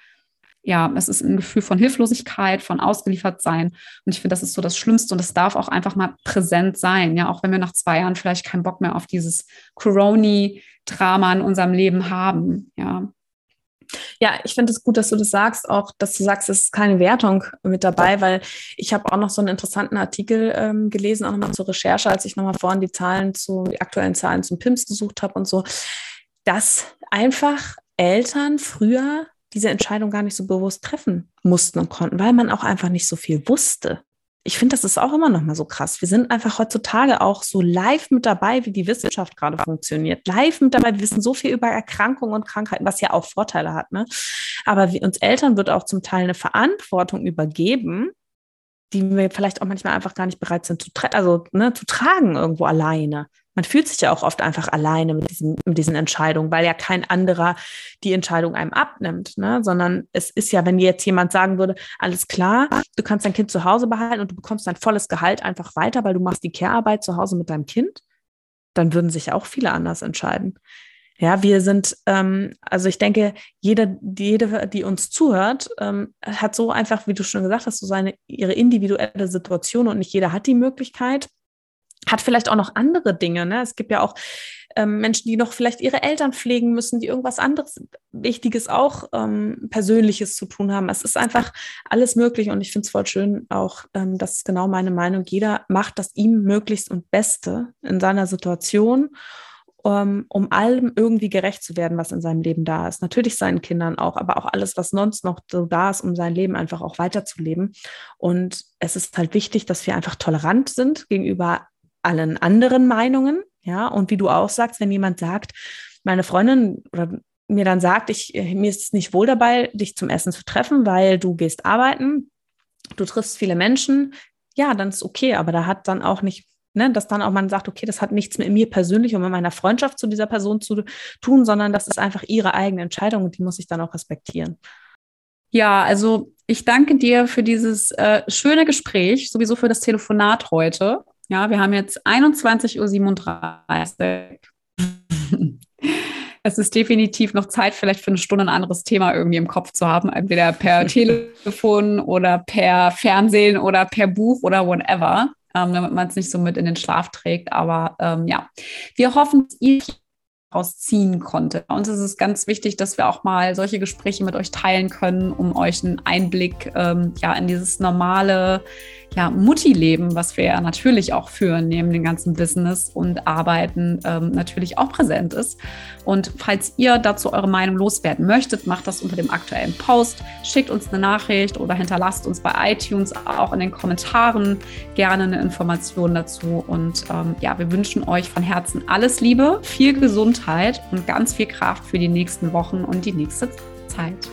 ja, es ist ein Gefühl von Hilflosigkeit, von ausgeliefert sein. Und ich finde, das ist so das Schlimmste und es darf auch einfach mal präsent sein. Ja, auch wenn wir nach zwei Jahren vielleicht keinen Bock mehr auf dieses Coroni-Drama in unserem Leben haben. Ja. Ja, ich finde es gut, dass du das sagst, auch dass du sagst, es ist keine Wertung mit dabei, weil ich habe auch noch so einen interessanten Artikel ähm, gelesen, auch nochmal zur Recherche, als ich nochmal vorhin die Zahlen zu, die aktuellen Zahlen zum PIMS gesucht habe und so, dass einfach Eltern früher diese Entscheidung gar nicht so bewusst treffen mussten und konnten, weil man auch einfach nicht so viel wusste. Ich finde, das ist auch immer noch mal so krass. Wir sind einfach heutzutage auch so live mit dabei, wie die Wissenschaft gerade funktioniert. Live mit dabei. Wir wissen so viel über Erkrankungen und Krankheiten, was ja auch Vorteile hat. Ne? Aber wie uns Eltern wird auch zum Teil eine Verantwortung übergeben, die wir vielleicht auch manchmal einfach gar nicht bereit sind zu, tra also, ne, zu tragen irgendwo alleine man fühlt sich ja auch oft einfach alleine mit diesen, mit diesen Entscheidungen, weil ja kein anderer die Entscheidung einem abnimmt, ne? sondern es ist ja, wenn jetzt jemand sagen würde, alles klar, du kannst dein Kind zu Hause behalten und du bekommst dein volles Gehalt einfach weiter, weil du machst die Care-Arbeit zu Hause mit deinem Kind, dann würden sich auch viele anders entscheiden. Ja, wir sind, ähm, also ich denke, jede, jede, die uns zuhört, ähm, hat so einfach, wie du schon gesagt hast, so seine ihre individuelle Situation und nicht jeder hat die Möglichkeit hat vielleicht auch noch andere Dinge. Ne? Es gibt ja auch ähm, Menschen, die noch vielleicht ihre Eltern pflegen müssen, die irgendwas anderes Wichtiges auch ähm, Persönliches zu tun haben. Es ist einfach alles möglich und ich finde es voll schön auch, ähm, das ist genau meine Meinung. Jeder macht das ihm möglichst und Beste in seiner Situation um, um allem irgendwie gerecht zu werden, was in seinem Leben da ist. Natürlich seinen Kindern auch, aber auch alles, was sonst noch so da ist, um sein Leben einfach auch weiterzuleben. Und es ist halt wichtig, dass wir einfach tolerant sind gegenüber allen anderen Meinungen. Ja, und wie du auch sagst, wenn jemand sagt, meine Freundin oder mir dann sagt, ich, mir ist es nicht wohl dabei, dich zum Essen zu treffen, weil du gehst arbeiten, du triffst viele Menschen, ja, dann ist okay, aber da hat dann auch nicht, ne, dass dann auch man sagt, okay, das hat nichts mit mir persönlich und mit meiner Freundschaft zu dieser Person zu tun, sondern das ist einfach ihre eigene Entscheidung und die muss ich dann auch respektieren. Ja, also ich danke dir für dieses äh, schöne Gespräch, sowieso für das Telefonat heute. Ja, wir haben jetzt 21.37 Uhr. es ist definitiv noch Zeit, vielleicht für eine Stunde ein anderes Thema irgendwie im Kopf zu haben, entweder per Telefon oder per Fernsehen oder per Buch oder whatever, ähm, damit man es nicht so mit in den Schlaf trägt. Aber ähm, ja, wir hoffen, dass ihr rausziehen konnte. Bei uns ist es ganz wichtig, dass wir auch mal solche Gespräche mit euch teilen können, um euch einen Einblick ähm, ja, in dieses normale ja, Mutti-Leben, was wir ja natürlich auch führen, neben dem ganzen Business und Arbeiten, ähm, natürlich auch präsent ist. Und falls ihr dazu eure Meinung loswerden möchtet, macht das unter dem aktuellen Post, schickt uns eine Nachricht oder hinterlasst uns bei iTunes auch in den Kommentaren gerne eine Information dazu. Und ähm, ja, wir wünschen euch von Herzen alles Liebe, viel Gesundheit und ganz viel Kraft für die nächsten Wochen und die nächste Zeit.